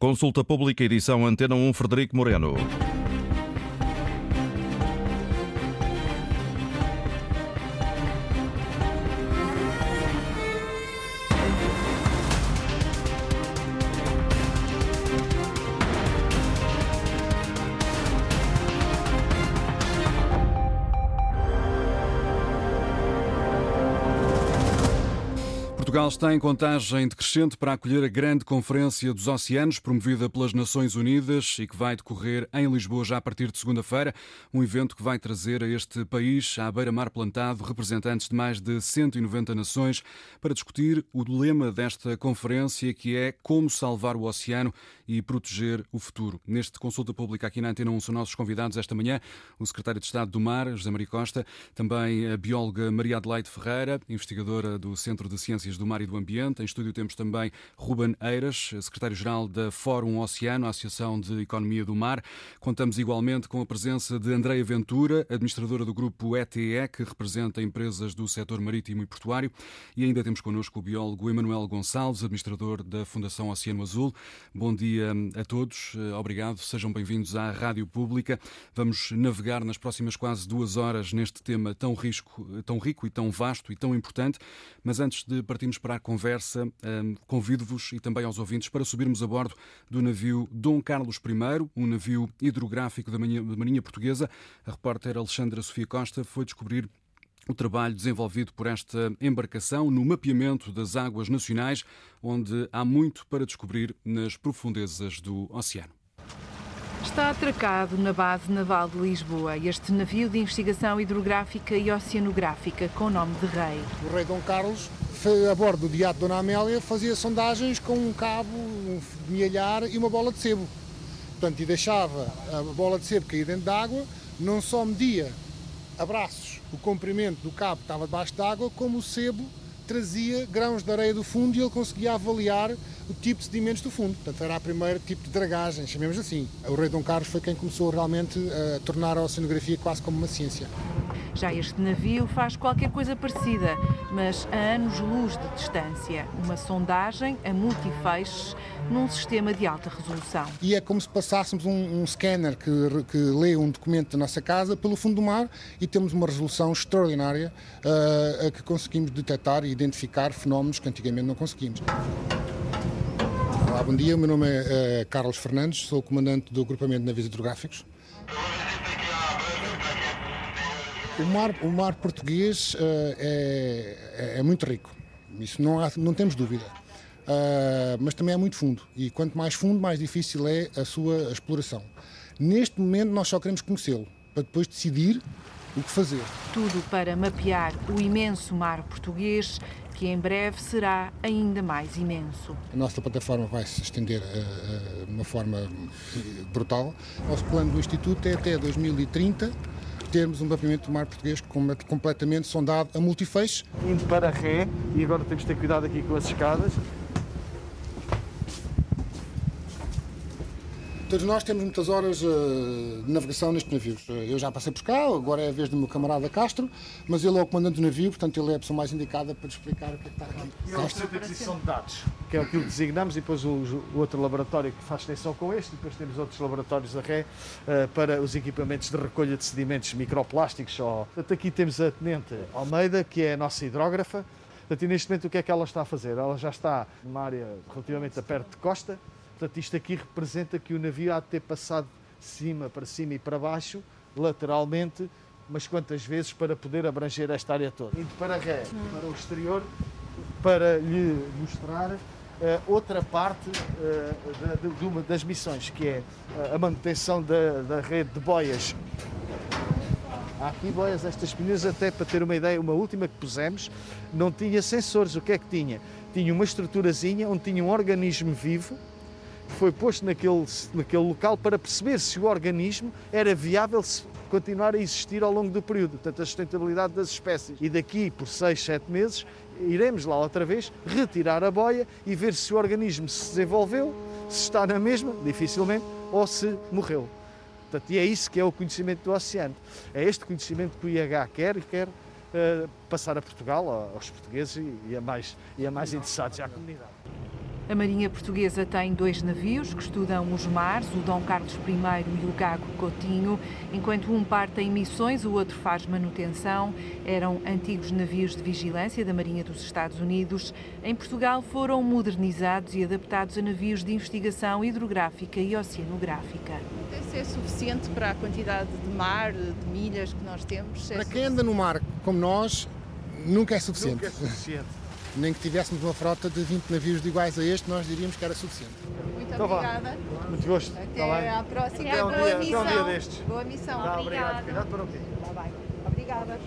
Consulta Pública, edição Antena 1, Frederico Moreno. Está em contagem decrescente para acolher a grande Conferência dos Oceanos, promovida pelas Nações Unidas e que vai decorrer em Lisboa já a partir de segunda-feira. Um evento que vai trazer a este país, à beira-mar plantado, representantes de mais de 190 nações para discutir o lema desta conferência, que é como salvar o oceano e proteger o futuro. Neste consulta pública aqui na Antena 1 são nossos convidados esta manhã o Secretário de Estado do Mar, José Maria Costa, também a bióloga Maria Adelaide Ferreira, investigadora do Centro de Ciências do Mar e do Ambiente. Em estúdio temos também Ruben Eiras, secretário-geral da Fórum Oceano, Associação de Economia do Mar. Contamos igualmente com a presença de Andreia Ventura, administradora do grupo ETE, que representa empresas do setor marítimo e portuário. E ainda temos connosco o biólogo Emanuel Gonçalves, administrador da Fundação Oceano Azul. Bom dia a todos, obrigado, sejam bem-vindos à Rádio Pública. Vamos navegar nas próximas quase duas horas neste tema tão, risco, tão rico e tão vasto e tão importante. Mas antes de partirmos para a conversa, um, convido-vos e também aos ouvintes para subirmos a bordo do navio Dom Carlos I, um navio hidrográfico da Marinha Portuguesa. A repórter Alexandra Sofia Costa foi descobrir o trabalho desenvolvido por esta embarcação no mapeamento das águas nacionais, onde há muito para descobrir nas profundezas do oceano. Está atracado na base naval de Lisboa este navio de investigação hidrográfica e oceanográfica com o nome de Rei. O Rei Dom Carlos a bordo do Diato Dona Amélia, fazia sondagens com um cabo, um milhar e uma bola de sebo. Portanto, e deixava a bola de sebo cair dentro d'água, não só media a braços o comprimento do cabo que estava debaixo d'água, como o sebo trazia grãos de areia do fundo e ele conseguia avaliar o tipo de sedimentos do fundo. Portanto, era a primeira tipo de dragagem, chamemos assim. O rei Dom Carlos foi quem começou realmente a tornar a oceanografia quase como uma ciência. Já este navio faz qualquer coisa parecida, mas a anos-luz de distância. Uma sondagem a multifeixes num sistema de alta resolução. E é como se passássemos um, um scanner que, que, lê um documento da nossa casa pelo fundo do mar e temos uma resolução extraordinária uh, a que conseguimos detectar e identificar fenómenos que antigamente não conseguimos. Olá, bom dia. O meu nome é uh, Carlos Fernandes, sou comandante do agrupamento de navios hidrográficos. O mar, o mar português uh, é, é, muito rico, isso não, há, não temos dúvida. Uh, mas também é muito fundo e quanto mais fundo, mais difícil é a sua exploração. Neste momento, nós só queremos conhecê-lo para depois decidir o que fazer. Tudo para mapear o imenso mar português que em breve será ainda mais imenso. A nossa plataforma vai se estender uh, de uma forma brutal. Nosso plano do Instituto é até 2030 termos um mapeamento do mar português completamente sondado a multifeixe. Indo para ré, e agora temos de ter cuidado aqui com as escadas, Todos nós temos muitas horas uh, de navegação nestes navios. Eu já passei por cá, agora é a vez do meu camarada Castro, mas ele é o comandante do navio, portanto ele é a pessoa mais indicada para explicar o que é que está aqui. E o Centro de Aquisição de Dados, que é aquilo que designamos, e depois o, o outro laboratório que faz extensão com este, e depois temos outros laboratórios a ré uh, para os equipamentos de recolha de sedimentos microplásticos. Ou... Portanto, aqui temos a Tenente Almeida, que é a nossa hidrógrafa. Portanto, e neste momento o que é que ela está a fazer? Ela já está numa área relativamente a perto de costa, Portanto, isto aqui representa que o navio há de ter passado de cima para cima e para baixo, lateralmente, mas quantas vezes para poder abranger esta área toda. Indo para ré, para o exterior, para lhe mostrar uh, outra parte uh, de, de, uma das missões, que é uh, a manutenção da, da rede de boias Há aqui boias, estas pneus, até para ter uma ideia, uma última que pusemos, não tinha sensores. O que é que tinha? Tinha uma estruturazinha onde tinha um organismo vivo foi posto naquele, naquele local para perceber se o organismo era viável continuar a existir ao longo do período, portanto, a sustentabilidade das espécies. E daqui por 6, 7 meses, iremos lá outra vez, retirar a boia e ver se o organismo se desenvolveu, se está na mesma, dificilmente, ou se morreu. Portanto, e é isso que é o conhecimento do oceano. É este conhecimento que o IH quer e quer uh, passar a Portugal, aos portugueses e a mais, e a mais interessados, à comunidade. A Marinha Portuguesa tem dois navios que estudam os mares, o Dom Carlos I e o Gago Coutinho. Enquanto um parte em missões, o outro faz manutenção. Eram antigos navios de vigilância da Marinha dos Estados Unidos. Em Portugal foram modernizados e adaptados a navios de investigação hidrográfica e oceanográfica. Esse é suficiente para a quantidade de mar, de milhas que nós temos? Para quem anda no mar como nós, nunca é suficiente. Nunca é suficiente. Nem que tivéssemos uma frota de 20 navios iguais a este, nós diríamos que era suficiente. Muito Então vá. obrigada. Muito gosto. Até bem? à próxima. Até um Boa dia- até um missão. dia destes. Boa missão. Tá, Obrigada. obrigado. Cuidado para o quê? Tá bem. Obrigada.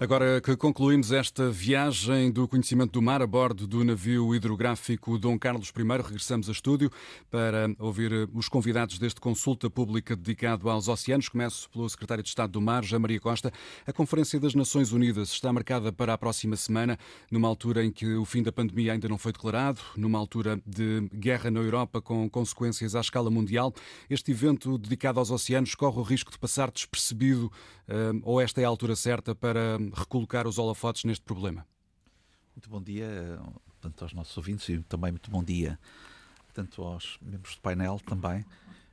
Agora que concluímos esta viagem do conhecimento do mar a bordo do navio hidrográfico Dom Carlos I, regressamos a estúdio para ouvir os convidados deste consulta pública dedicado aos oceanos. Começo pelo secretário de Estado do Mar, Jean Maria Costa. A Conferência das Nações Unidas está marcada para a próxima semana, numa altura em que o fim da pandemia ainda não foi declarado, numa altura de guerra na Europa com consequências à escala mundial. Este evento dedicado aos oceanos corre o risco de passar despercebido, eh, ou esta é a altura certa para recolocar os holofotes neste problema? Muito bom dia eh, tanto aos nossos ouvintes e também muito bom dia tanto aos membros do painel também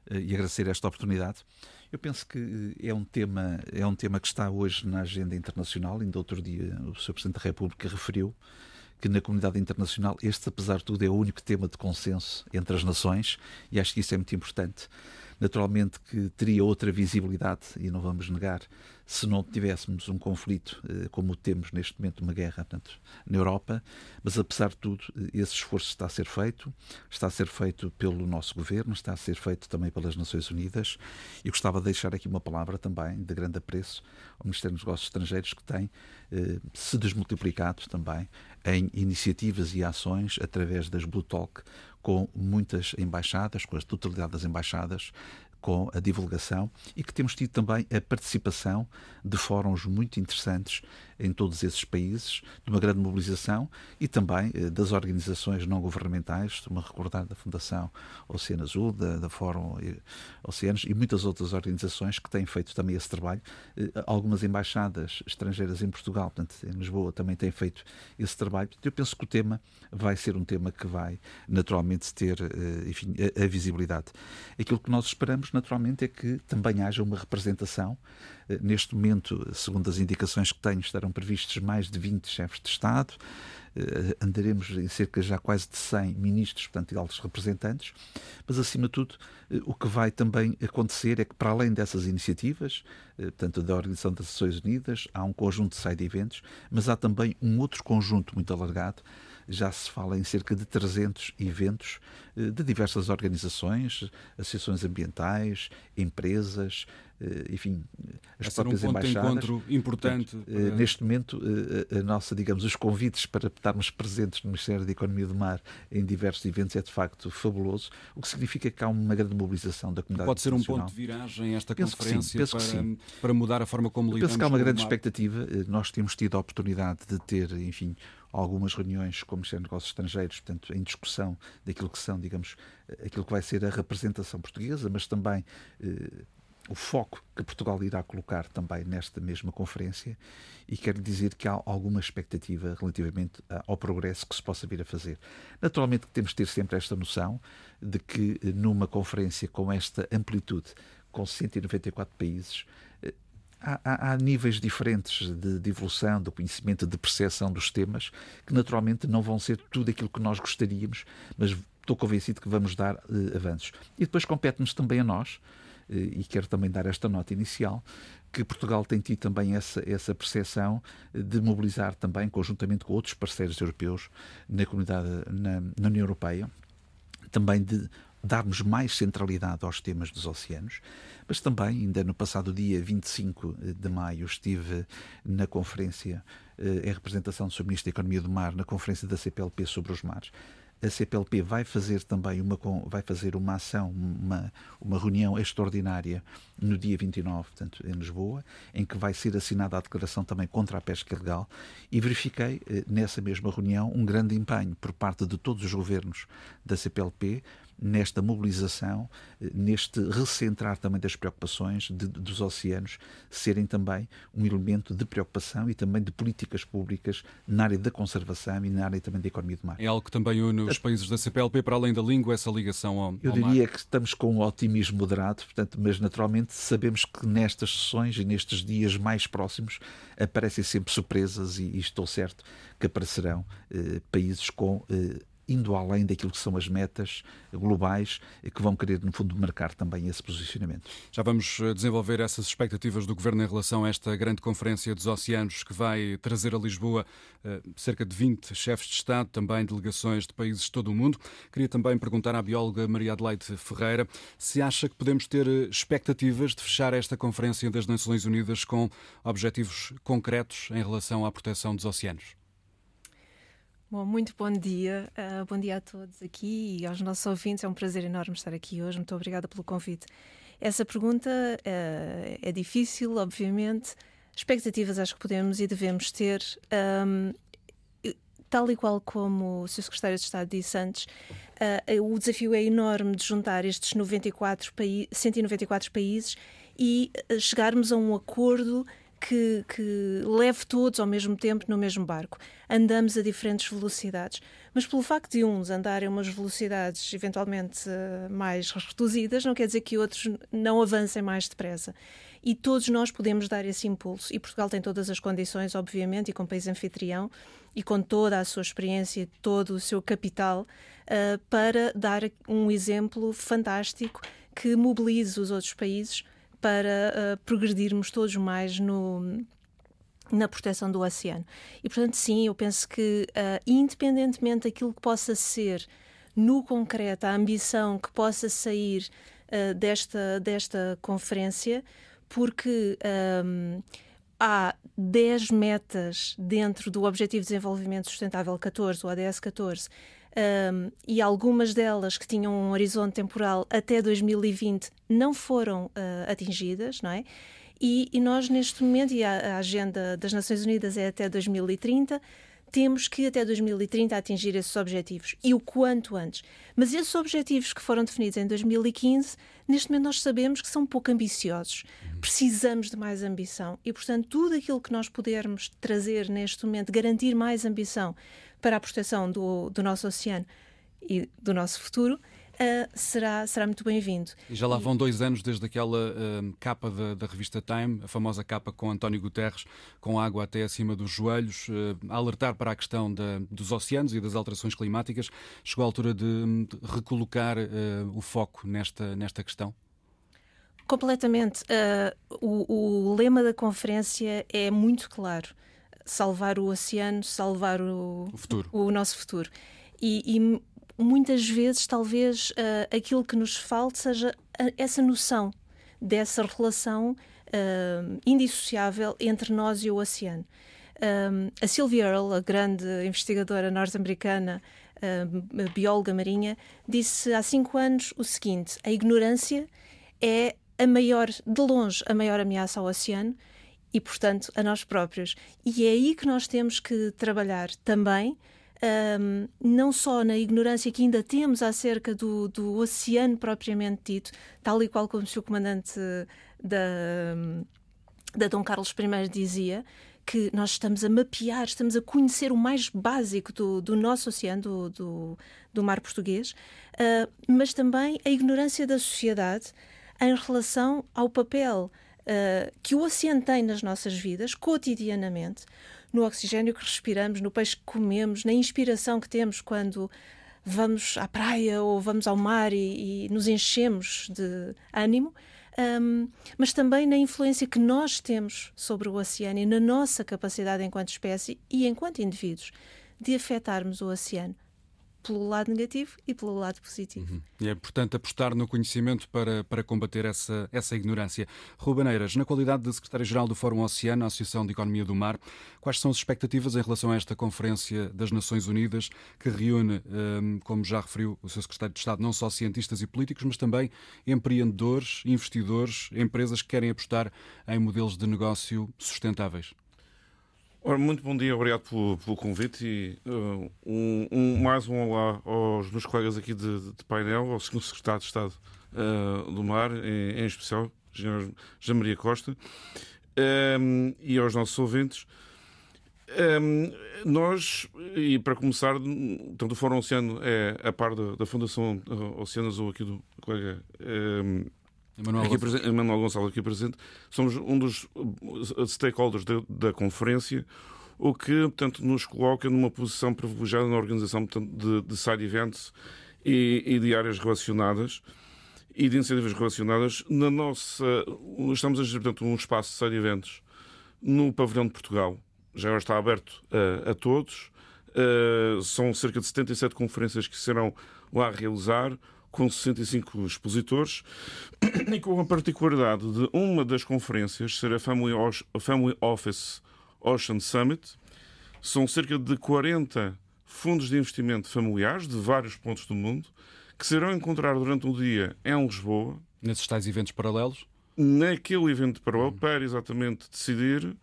eh, e agradecer esta oportunidade. Eu penso que eh, é um tema é um tema que está hoje na agenda internacional. Ainda outro dia o Sr. Presidente da República referiu que na comunidade internacional este, apesar de tudo, é o único tema de consenso entre as nações e acho que isso é muito importante. Naturalmente que teria outra visibilidade, e não vamos negar, se não tivéssemos um conflito eh, como temos neste momento, uma guerra portanto, na Europa, mas apesar de tudo, eh, esse esforço está a ser feito, está a ser feito pelo nosso governo, está a ser feito também pelas Nações Unidas. E gostava de deixar aqui uma palavra também de grande apreço ao Ministério dos Negócios Estrangeiros, que tem eh, se desmultiplicado também em iniciativas e ações através das Blue Talk com muitas embaixadas, com a totalidade das embaixadas, com a divulgação e que temos tido também a participação de fóruns muito interessantes em todos esses países, de uma grande mobilização e também eh, das organizações não governamentais, estou-me a recordar da Fundação Oceano Azul, da, da Fórum eh, Oceanos e muitas outras organizações que têm feito também esse trabalho. Eh, Algumas embaixadas estrangeiras em Portugal, portanto, em Lisboa, também têm feito esse trabalho. Eu penso que o tema vai ser um tema que vai naturalmente ter enfim, a, a visibilidade. Aquilo que nós esperamos, naturalmente, é que também haja uma representação. Eh, Neste momento, segundo as indicações que tenho, estarão previstos mais de 20 chefes de Estado. Eh, Andaremos em cerca já quase de 100 ministros, portanto, e altos representantes. Mas, acima de tudo, eh, o que vai também acontecer é que, para além dessas iniciativas, portanto, da Organização das Nações Unidas, há um conjunto de side eventos, mas há também um outro conjunto muito alargado já se fala em cerca de 300 eventos eh, de diversas organizações, associações ambientais, empresas, eh, enfim, as Vai ser um próprias ponto de embaixadas. encontro importante. Eh, para- Neste momento, a nossa, digamos, os convites para estarmos presentes no Ministério da Economia do Mar em diversos eventos é de facto fabuloso, o que significa que há uma grande mobilização da comunidade Pode ser um ponto de viragem esta Penso sim, conferência que para, sim. para mudar a forma como Eu lidamos penso que há uma grande expectativa. Nós temos tido a oportunidade de ter, enfim, algumas reuniões com o Ministério dos Negócios Estrangeiros, portanto, em discussão daquilo que são, digamos, eh, aquilo que vai ser a representação portuguesa, mas também eh, o foco que Portugal irá colocar também nesta mesma conferência e quero dizer que há alguma expectativa relativamente ao progresso que se possa vir a fazer. Naturalmente que temos de ter sempre esta noção de que eh, numa conferência com esta amplitude, com 194 países, Há, há- níveis diferentes de, de evolução, de conhecimento, de percepção dos temas, que naturalmente não vão ser tudo aquilo que nós gostaríamos, mas estou convencido que vamos dar eh, avanços. E depois compete-nos também a nós, eh, e quero também dar esta nota inicial, que Portugal tem tido também essa, essa percepção de mobilizar também, conjuntamente com outros parceiros europeus na comunidade, na, na União Europeia, também de darmos mais centralidade aos temas dos oceanos, mas também, ainda no passado dia 25 de maio, estive na conferência, eh, em representação do Sr. Ministro da Economia do Mar, na conferência da CPLP sobre os mares. A CPLP vai fazer também uma, vai fazer uma ação, uma, uma reunião extraordinária no dia 29, portanto, em Lisboa, em que vai ser assinada a declaração também contra a pesca ilegal e verifiquei eh, nessa mesma reunião um grande empenho por parte de todos os governos da CPLP nesta mobilização, neste recentrar também das preocupações de, dos oceanos, serem também um elemento de preocupação e também de políticas públicas na área da conservação e na área também da economia do mar. É algo que também une os países da CPLP, para além da língua, essa ligação ao, Eu diria que estamos com um otimismo moderado, portanto, mas naturalmente sabemos que nestas sessões e nestes dias mais próximos aparecem sempre surpresas e, e estou certo que aparecerão eh, países com eh, indo além daquilo que são as metas globais que vão querer, no fundo, marcar também esse posicionamento. Já vamos eh, desenvolver essas expectativas do Governo em relação a esta grande conferência dos oceanos que vai trazer a Lisboa eh, cerca de 20 chefes de Estado, também delegações de países de todo o mundo. Queria também perguntar à bióloga Maria Adelaide Ferreira se acha que podemos ter eh, expectativas de fechar esta conferência das Nações Unidas com objetivos concretos em relação à proteção dos oceanos. Bom, muito bom dia. Uh, bom dia a todos aqui e aos nossos ouvintes. É um prazer enorme estar aqui hoje. Muito obrigada pelo convite. Essa pergunta uh, é difícil, obviamente. Expectativas acho que podemos e devemos ter. Um, tal e qual como o Sr. Secretário de Estado disse antes, uh, o desafio é enorme de juntar estes 94 paí 194 países e chegarmos a um acordo que, que leve todos ao mesmo tempo no mesmo barco. Andamos a diferentes velocidades, mas pelo facto de uns andarem a umas velocidades eventualmente uh, mais reduzidas, não quer dizer que outros não avancem mais depressa. E todos nós podemos dar esse impulso. E Portugal tem todas as condições, obviamente, e com país anfitrião, e com toda a sua experiência, todo o seu capital, uh, para dar um exemplo fantástico que mobilize os outros países para uh, progredirmos todos mais no, na proteção do oceano. E, portanto, sim, eu penso que, uh, independentemente daquilo que possa ser no concreto, a ambição que possa sair uh, desta, desta conferência, porque um, há 10 metas dentro do Objetivo de Desenvolvimento Sustentável 14, o ADS 14, um, e algumas delas que tinham um horizonte temporal até 2020 não foram uh, atingidas, não é? E, e, nós, neste momento, e a, a, agenda das Nações Unidas é até 2030, temos que até 2030 atingir esses objetivos e o quanto antes. Mas esses objetivos que foram definidos em 2015, neste momento nós sabemos que são pouco ambiciosos. Precisamos de mais ambição e, portanto, tudo aquilo que nós pudermos trazer neste momento, garantir mais ambição para a proteção do, do nosso oceano e do nosso futuro, Uh, será, será muito bem-vindo. E já lá vão dois anos desde aquela uh, capa da, da, revista Time, a famosa capa com António Guterres, com água até acima dos joelhos, uh, a alertar para a questão da, dos oceanos e das alterações climáticas. Chegou a altura de, de recolocar o foco nesta, nesta questão? Completamente. O, o lema da conferência é muito claro salvar o oceano, salvar o, o, o nosso futuro. E, e muitas vezes, talvez, uh, aquilo que nos falta seja essa noção dessa relação uh, indissociável entre nós e o oceano. Um, a Sylvia Earle, a grande investigadora norte-americana, uh, bióloga marinha, disse há cinco anos o seguinte: a ignorância é a maior, de longe, a maior ameaça ao oceano e, portanto, a nós próprios. E é aí que nós temos que trabalhar também, um, não só na ignorância que ainda temos acerca do, do oceano propriamente dito, tal e qual como o seu comandante da, da Dom Carlos I dizia, que nós estamos a mapear, estamos a conhecer o mais básico do, do nosso oceano, do, do, do mar português, uh, mas também a ignorância da sociedade em relação ao papel uh, que o oceano tem nas nossas vidas, cotidianamente, no oxigênio que respiramos, no peixe que comemos, na inspiração que temos quando vamos à praia ou vamos ao mar e, e nos enchemos de ânimo, um, mas também na influência que nós temos sobre o oceano e na nossa capacidade enquanto espécie e enquanto indivíduos de afetarmos o oceano pelo lado negativo e pelo lado positivo. Uhum. E é importante apostar no conhecimento para, para combater essa, essa ignorância. Rubaneiras, na qualidade de Secretário-Geral do Fórum Oceano, Associação de Economia do Mar, quais são as expectativas em relação a esta Conferência das Nações Unidas que reúne, um, como já referiu o seu Secretário de Estado, não só cientistas e políticos, mas também empreendedores, investidores, empresas que querem apostar em modelos de negócio sustentáveis? Ora, muito bom dia, obrigado pelo, pelo convite e uh, um, um, mais um olá aos meus colegas aqui de, de painel, ao Sr. Secretário de Estado uh, do Mar, em, em especial. Jean Maria Costa, um, e aos nossos ouvintes. Um, nós, e para começar, tanto o Fórum Oceano é a par da, da Fundação Oceano Azul aqui do colega Emanuel, aqui presente, Emanuel Gonçalves aqui presente, somos um dos uh, stakeholders da, da conferência, o que, portanto, nos coloca numa posição privilegiada na organização portanto, de, de side events e, e de áreas relacionadas e de iniciativas relacionadas. Na nossa, estamos a gerir, portanto, um espaço de side events no pavilhão de Portugal. Já está aberto a, a todos. Uh, são cerca de 77 conferências que serão lá realizar com 65 expositores e com a particularidade de uma das conferências ser a Family, Office Ocean Summit. São cerca de 40 fundos de investimento familiares de vários pontos do mundo que se irão encontrar durante um dia em Lisboa. Nesses tais eventos paralelos? Naquele evento paralelo, para exatamente decidir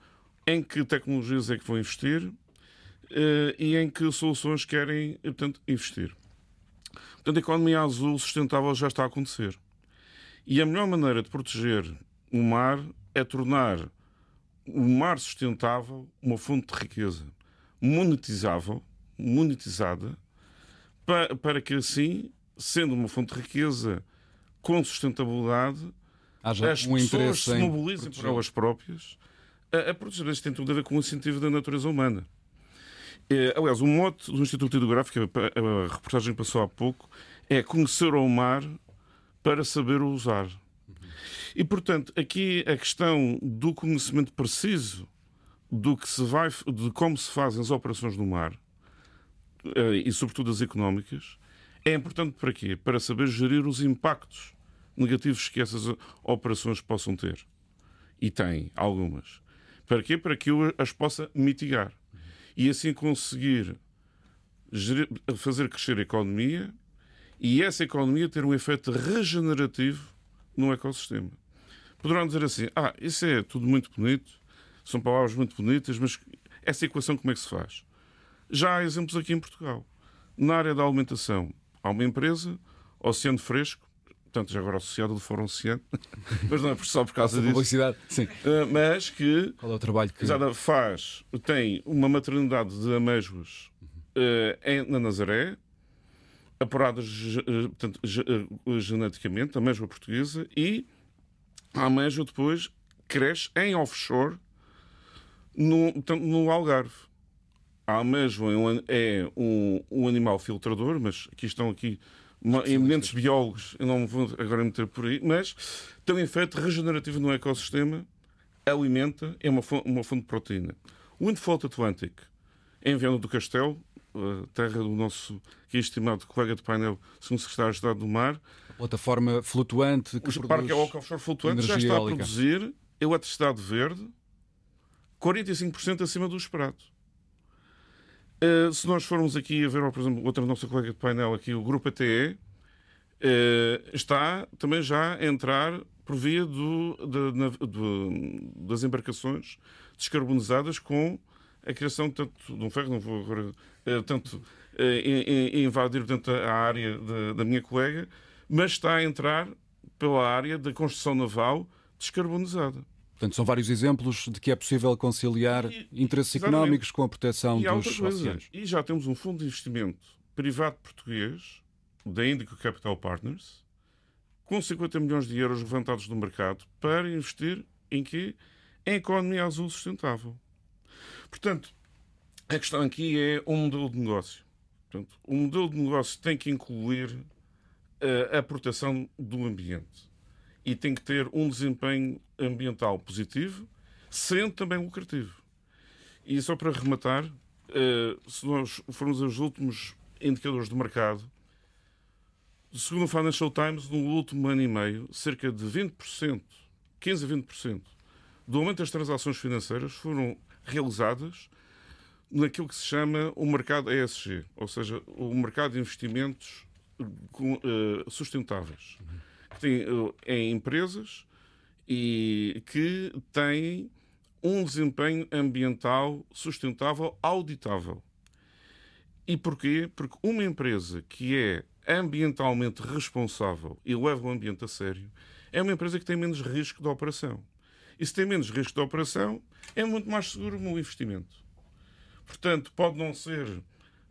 em que tecnologias é que vão investir uh, e em que soluções querem, portanto, investir. Portanto, a economia azul sustentável já está a acontecer. E a melhor maneira de proteger o mar é tornar o mar sustentável uma fonte de riqueza monetizável, monetizada, para, para que assim, sendo uma fonte de riqueza com sustentabilidade, Haja as um pessoas se mobilizem por elas próprias a, a proteger. Isto tem tudo a ver com o incentivo da natureza humana. É, aliás, o mote do Instituto Hidrográfico, a reportagem passou há pouco, é conhecer o mar para saber o usar. E, portanto, aqui a questão do conhecimento preciso do que se vai, de como se fazem as operações no mar, eh, e sobretudo as económicas, é importante para quê? Para saber gerir os impactos negativos que essas operações possam ter. E têm algumas. Para quê? Para que eu as possa mitigar e assim conseguir fazer crescer a economia e essa economia ter um efeito regenerativo no ecossistema. Poderão dizer assim: ah, isso é tudo muito bonito, são palavras muito bonitas, mas essa equação como é que se faz? Já há exemplos aqui em Portugal. Na área da alimentação, há uma empresa, Oceano Fresco, portanto, já agora associado do Fórum Oceano, mas não é só por causa disso. Publicidade, sim. Uh, mas que, Qual é o trabalho que faz, tem uma maternidade de amêijoas uh, na Nazaré, apuradas uh, portanto, geneticamente, a amêijoa portuguesa, e a amêijoa depois cresce em offshore no, portanto, no Algarve. A amêijoa é um, um animal filtrador, mas aqui estão aqui eminentes biólogos, eu não me vou agora meter por aí, mas tem um efeito regenerativo no ecossistema, alimenta, é uma fonte, uma fonte de proteína. O Windfloat Atlantic, em Viana do Castelo, terra do nosso aqui estimado colega de painel, segundo secretário de Estado do Mar. A plataforma flutuante que o parque eólico offshore flutuante já está eólica. a produzir eletricidade verde 45% acima do esperado. Uh, se nós formos aqui a ver, por exemplo, outra nossa colega de painel aqui, o Grupo ATE, uh, eh, está também já a entrar por via do, de, na, das embarcações descarbonizadas com a criação tanto de um ferro, não vou agora uh, tanto invadir a área da minha colega, mas está a entrar pela área da construção naval descarbonizada. Portanto, são vários exemplos de que é possível conciliar e, interesses exatamente. económicos com a proteção e dos oceanos. E já temos um fundo de investimento privado português, da Indico Capital Partners, com 50 milhões de euros levantados no mercado para investir em quê? Em economia azul sustentável. Portanto, a questão aqui é um modelo de negócio. Portanto, o modelo de negócio tem que incluir eh, a proteção do ambiente e tem que ter um desempenho ambiental positivo, sendo também lucrativo. E só para rematar, eh, se nós formos aos últimos indicadores do mercado, segundo o Financial Times, no último ano e meio, cerca de 20%, 15 a 20% do aumento das transações financeiras foram realizadas naquilo que se chama o mercado ESG, ou seja, o mercado de investimentos eh, sustentáveis. Uhum em empresas e que têm um desempenho ambiental sustentável auditável. E porquê? Porque uma empresa que é ambientalmente responsável e leva o ambiente a sério é uma empresa que tem menos risco de operação. E se tem menos risco de operação, é muito mais seguro no investimento. Portanto, pode não ser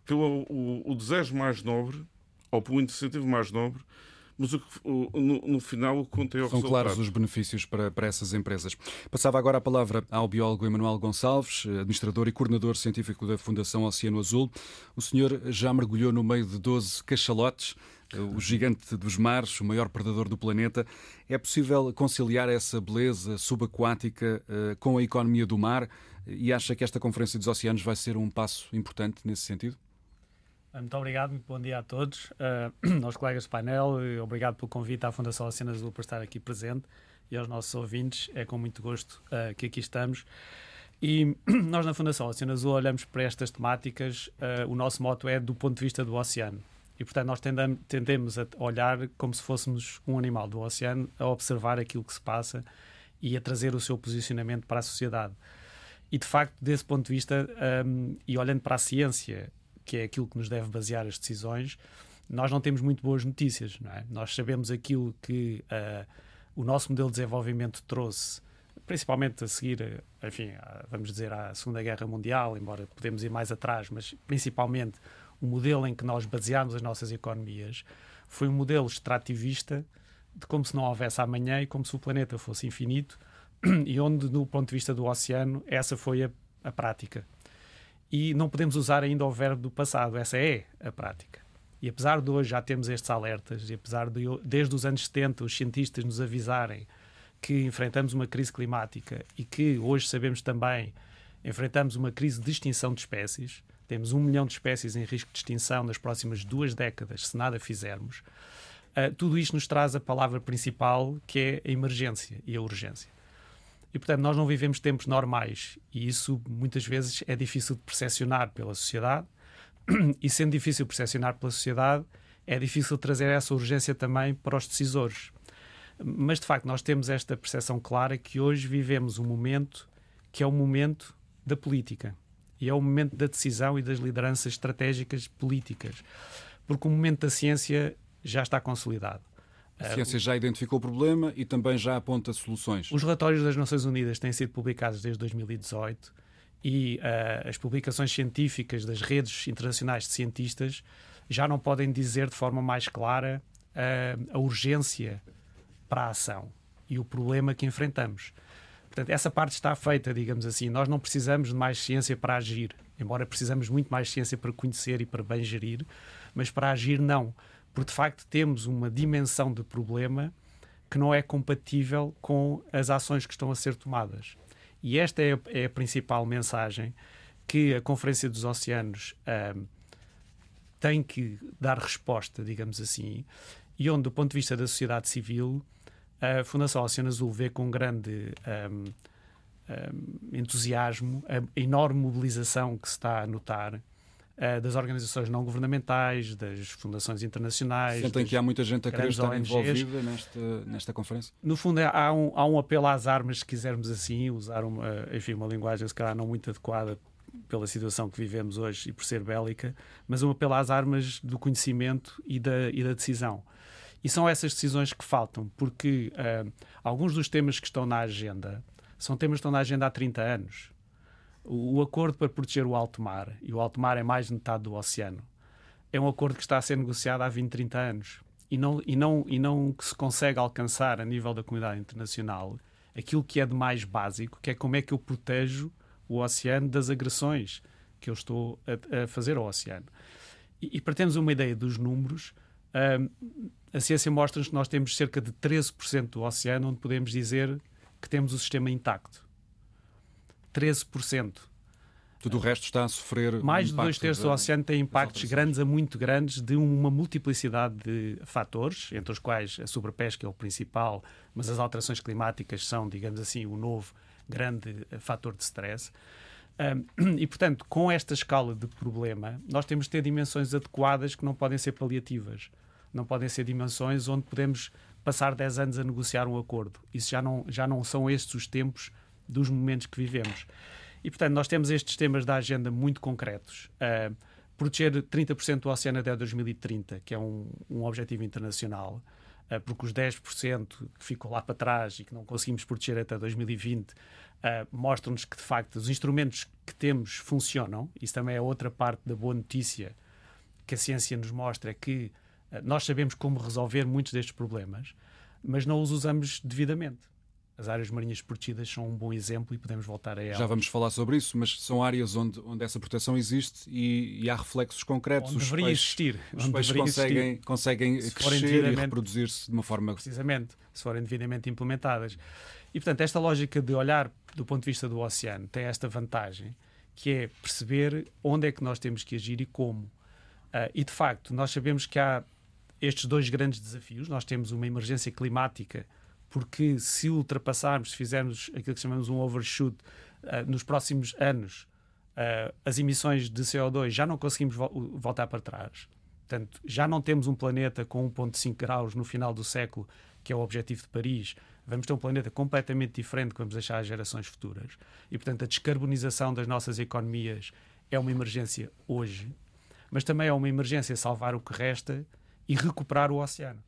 pelo o, o desejo mais nobre ou pelo incentivo mais nobre, mas o, o, no, no, final o que conta é o São resultado. claros os benefícios para, para essas empresas. Passava agora a palavra ao biólogo Emanuel Gonçalves, administrador e coordenador científico da Fundação Oceano Azul. O senhor já mergulhou no meio de 12 cachalotes, o gigante dos mares, o maior predador do planeta. É possível conciliar essa beleza subaquática uh, com a economia do mar e acha que esta Conferência dos Oceanos vai ser um passo importante nesse sentido? Muito obrigado, muito bom dia a todos, uh, aos colegas do painel, obrigado pelo convite à Fundação Oceano Azul por estar aqui presente e aos nossos ouvintes, é com muito gosto uh, que aqui estamos. E nós na Fundação Oceano Azul olhamos para estas temáticas, uh, o nosso moto é do ponto de vista do oceano. E, portanto, nós tendemos, tendemos a olhar como se fôssemos um animal do oceano, a observar aquilo que se passa e a trazer o seu posicionamento para a sociedade. E, de facto, desse ponto de vista, um, e olhando para a ciência, que é aquilo que nos deve basear as decisões, nós não temos muito boas notícias. É? Nós sabemos aquilo que uh, o nosso modelo de desenvolvimento trouxe, principalmente a seguir, enfim, vamos dizer, à Segunda Guerra Mundial, embora podemos ir mais atrás, mas principalmente o modelo em que nós baseámos as nossas economias foi um modelo extrativista de como se não houvesse amanhã e como se o planeta fosse infinito e onde, do ponto de vista do oceano, essa foi a, a prática. E não podemos usar ainda o verbo do passado, essa é a prática. E apesar de hoje já termos estes alertas, e apesar de desde os anos 70 os cientistas nos avisarem que enfrentamos uma crise climática e que hoje sabemos também enfrentamos uma crise de extinção de espécies, temos um milhão de espécies em risco de extinção nas próximas duas décadas, se nada fizermos. Uh, tudo isto nos traz a palavra principal, que é a emergência e a urgência. E, portanto, nós não vivemos tempos normais e isso muitas vezes é difícil de percepcionar pela sociedade. E sendo difícil de percepcionar pela sociedade, é difícil trazer essa urgência também para os decisores. Mas, de facto, nós temos esta percepção clara que hoje vivemos um momento que é o momento da política e é o momento da decisão e das lideranças estratégicas políticas, porque o momento da ciência já está consolidado. A ciência já identificou o problema e também já aponta soluções. Os relatórios das Nações Unidas têm sido publicados desde 2018 e uh, as publicações científicas das redes internacionais de cientistas já não podem dizer de forma mais clara uh, a urgência para a ação e o problema que enfrentamos. Portanto, essa parte está feita, digamos assim. Nós não precisamos de mais ciência para agir, embora precisamos muito mais ciência para conhecer e para bem gerir, mas para agir não, porque de facto temos uma dimensão de problema que não é compatível com as ações que estão a ser tomadas. E esta é a, é a principal mensagem que a Conferência dos Oceanos tem que dar resposta, digamos assim, e onde, do ponto de vista da sociedade civil, a Fundação Oceano Azul vê com grande um, um, entusiasmo a enorme mobilização que se está a notar uh, das organizações não governamentais, das fundações internacionais. Sentem que há muita gente a querer estar ONGs. envolvida nesta, nesta conferência? No fundo, há um, há um apelo às armas, se quisermos assim, usar uma, enfim, uma linguagem se calhar não muito adequada pela situação que vivemos hoje e por ser bélica, mas um apelo às armas do conhecimento e da, e da decisão. E são essas decisões que faltam, porque uh, alguns dos temas que estão na agenda são temas que estão na agenda há 30 anos. O, o acordo para proteger o alto mar, e o alto mar é mais de metade do oceano, é um acordo que está a ser negociado há 20, 30 anos. E não, e não, e não que se consegue alcançar a nível da comunidade internacional aquilo que é de mais básico, que é como é que eu protejo o oceano das agressões que eu estou a, a fazer ao oceano. E, e para termos uma ideia dos números, uh, a ciência mostra-nos que nós temos cerca de 13% do oceano onde podemos dizer que temos o sistema intacto. 13%. Tudo o resto está a sofrer. Mais de dois terços do oceano tem impactos grandes a muito grandes de uma multiplicidade de fatores, entre os quais a sobrepesca é o principal, mas as alterações climáticas são, digamos assim, o novo grande fator de stress. Um, e, portanto, com esta escala de problema, nós temos de ter dimensões adequadas que não podem ser paliativas não podem ser dimensões onde podemos passar 10 anos a negociar um acordo. Isso já não, já não são estes os tempos dos momentos que vivemos. E, portanto, nós temos estes temas da agenda muito concretos. Uh, proteger 30% do oceano até 2030, que é um, um objetivo internacional, uh, porque os 10% que ficou lá para trás e que não conseguimos proteger até 2020 uh, mostram-nos que, de facto, os instrumentos que temos funcionam. Isso também é outra parte da boa notícia que a ciência nos mostra, é que nós sabemos como resolver muitos destes problemas, mas não os usamos devidamente. As áreas marinhas protegidas são um bom exemplo e podemos voltar a elas. Já vamos falar sobre isso, mas são áreas onde, onde essa proteção existe e, e há reflexos concretos. Onde deveria peixes, existir. Os peixes conseguem, existir. conseguem crescer e reproduzir-se de uma forma... Precisamente, se forem devidamente implementadas. E, portanto, esta lógica de olhar do ponto de vista do oceano tem esta vantagem, que é perceber onde é que nós temos que agir e como. Uh, e, de facto, nós sabemos que há estes dois grandes desafios. Nós temos uma emergência climática porque se ultrapassarmos, se fizermos aquilo que chamamos um overshoot uh, nos próximos anos, uh, as emissões de CO2 já não conseguimos vo voltar para trás. Portanto, já não temos um planeta com 1,5 graus no final do século, que é o objetivo de Paris. Vamos ter um planeta completamente diferente que vamos deixar às gerações futuras. E, portanto, a descarbonização das nossas economias é uma emergência hoje, mas também é uma emergência salvar o que resta e recuperar o oceano.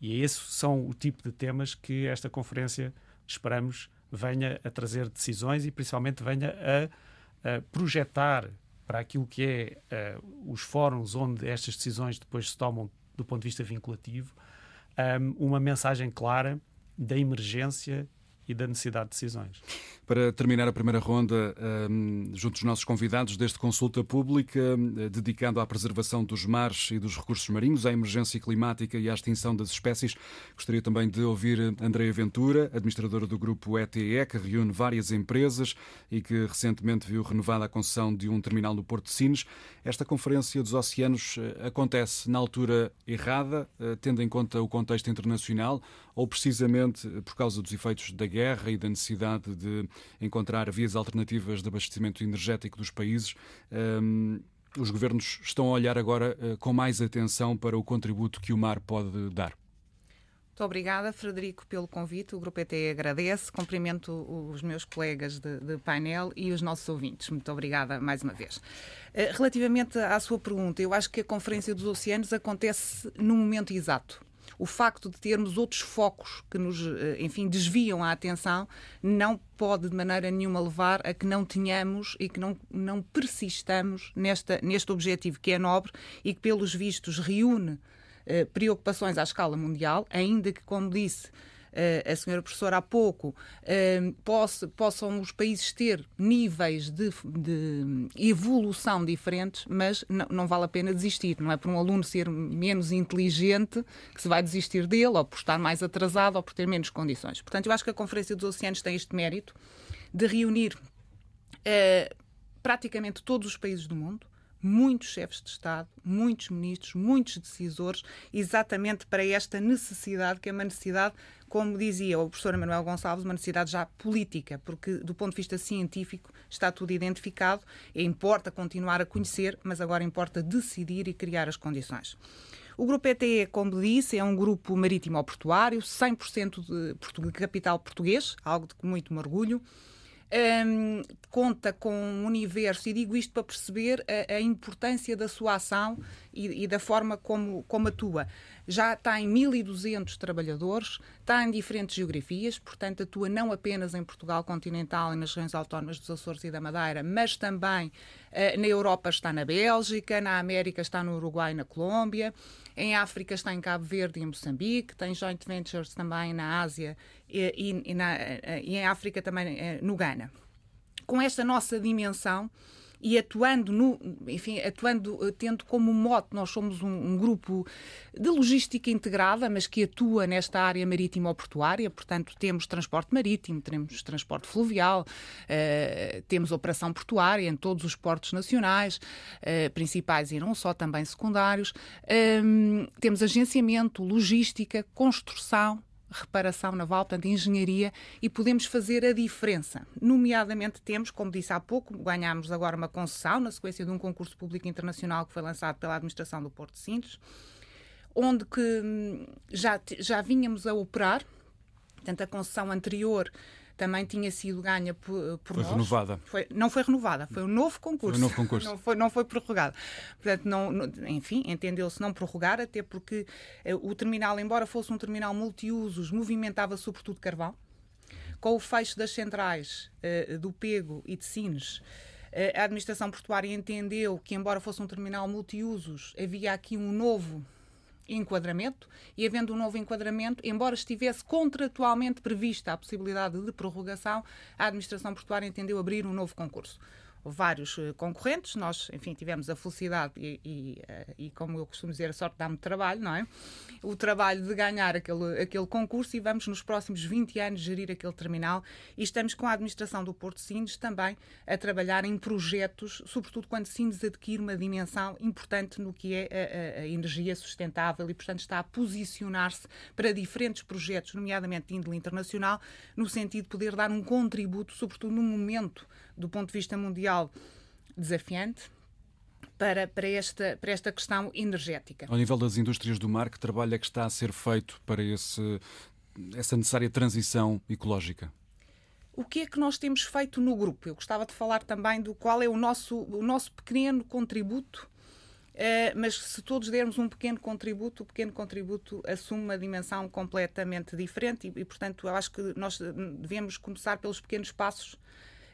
E esses são o tipo de temas que esta conferência esperamos venha a trazer decisões e principalmente venha a, a projetar para aquilo que é uh, os fóruns onde estas decisões depois se tomam do ponto de vista vinculativo, um, uma mensagem clara da emergência e da necessidade de decisões. Para terminar a primeira ronda, um, junto dos nossos convidados deste consulta pública, um, dedicado à preservação dos mares e dos recursos marinhos, à emergência climática e à extinção das espécies, gostaria também de ouvir Andréa Ventura, administradora do grupo ETE, que reúne várias empresas e que recentemente viu renovada a concessão de um terminal no Porto de Sines. Esta Conferência dos Oceanos uh, acontece na altura errada, uh, tendo em conta o contexto internacional, ou precisamente por causa dos efeitos da guerra e da necessidade de encontrar vias alternativas de abastecimento energético dos países. Um, os governos estão a olhar agora uh, com mais atenção para o contributo que o mar pode dar. Muito obrigada, Frederico, pelo convite. O Grupo ET agradece. Cumprimento os meus colegas de, de, painel e os nossos ouvintes. Muito obrigada mais uma vez. Eh, relativamente à sua pergunta, eu acho que a Conferência dos Oceanos acontece no momento exato o facto de termos outros focos que nos, eh, enfim, desviam a atenção não pode de maneira nenhuma levar a que não tenhamos e que não, não persistamos nesta, neste objetivo que é nobre e que, pelos vistos, reúne eh, preocupações à escala mundial, ainda que, como disse, a senhora professora há pouco, possam os países ter níveis de, de evolução diferentes, mas não, não, vale a pena desistir. Não é por um aluno ser menos inteligente que se vai desistir dele, ou por estar mais atrasado, ou por ter menos condições. Portanto, eu acho que a Conferência dos Oceanos tem este mérito de reunir uh, praticamente todos os países do mundo, muitos chefes de Estado, muitos ministros, muitos decisores, exatamente para esta necessidade, que é uma necessidade como dizia o professor Manuel Gonçalves, uma necessidade já política, porque do ponto de vista científico está tudo identificado, importa continuar a conhecer, mas agora importa decidir e criar as condições. O grupo ETE, como disse, é um grupo marítimo-portuário, 100% de, de capital português, algo de muito me orgulho um, conta com um universo, e digo isto para perceber a, a importância da sua ação e, e, da forma como, como atua. Já está em 1.200 trabalhadores, está em diferentes geografias, portanto, atua não apenas em Portugal continental e nas regiões autónomas dos Açores e da Madeira, mas também uh, na Europa está na Bélgica, na América está no Uruguai e na Colômbia, em África está em Cabo Verde e em Moçambique, tem joint ventures também na Ásia e, e, na, e em África também eh, no Ghana. Com esta nossa dimensão, e atuando no, enfim, atuando, eh, tendo como mote, nós somos um, um, grupo de logística integrada, mas que atua nesta área marítima portuária, portanto temos transporte marítimo, temos transporte fluvial, uh, temos operação portuária em todos os portos nacionais, uh, principais e não só, também secundários, um, temos agenciamento, logística, construção, reparação naval, portanto, engenharia, e podemos fazer a diferença. Nomeadamente, temos, como disse há pouco, ganhámos agora uma concessão na sequência de um concurso público internacional que foi lançado pela administração do Porto de Sintes, onde que hum, já, já vínhamos a operar, portanto, a concessão anterior também tinha sido ganha por, por foi nós. renovada. Foi, não foi renovada, foi um novo concurso. Foi um novo concurso. Não foi, não foi prorrogada. Portanto, não, não, enfim, entendeu-se não prorrogar, até porque uh, o terminal, embora fosse um terminal multiusos, movimentava sobretudo carvão. Com o fecho das centrais uh, do Pego e de Sines, a administração portuária entendeu que, embora fosse um terminal multiusos, havia aqui um novo enquadramento e, havendo um novo enquadramento, embora estivesse contratualmente prevista a possibilidade de prorrogação, a administração portuária entendeu abrir um novo concurso vários eh, concorrentes. Nós, enfim, tivemos a felicidade e, e, eh, e, como eu costumo dizer, a sorte dá-me trabalho, não é? O trabalho de ganhar aquele, aquele concurso e vamos nos próximos 20 anos gerir aquele terminal e estamos com a administração do Porto Sines também a trabalhar em projetos, sobretudo quando Sines adquire uma dimensão importante no que é a, a, a energia sustentável e, portanto, está a posicionar-se para diferentes projetos, nomeadamente de índole internacional, no sentido de poder dar um contributo, sobretudo no momento do ponto de vista mundial desafiante para, para, esta, para esta questão energética. Ao nível das indústrias do mar, que trabalho é que está a ser feito para esse, essa necessária transição ecológica? O que é que nós temos feito no grupo? Eu gostava de falar também do qual é o nosso, o nosso pequeno contributo, uh, mas se todos dermos um pequeno contributo, o pequeno contributo assume uma dimensão completamente diferente e portanto, eu acho que nós devemos começar pelos pequenos passos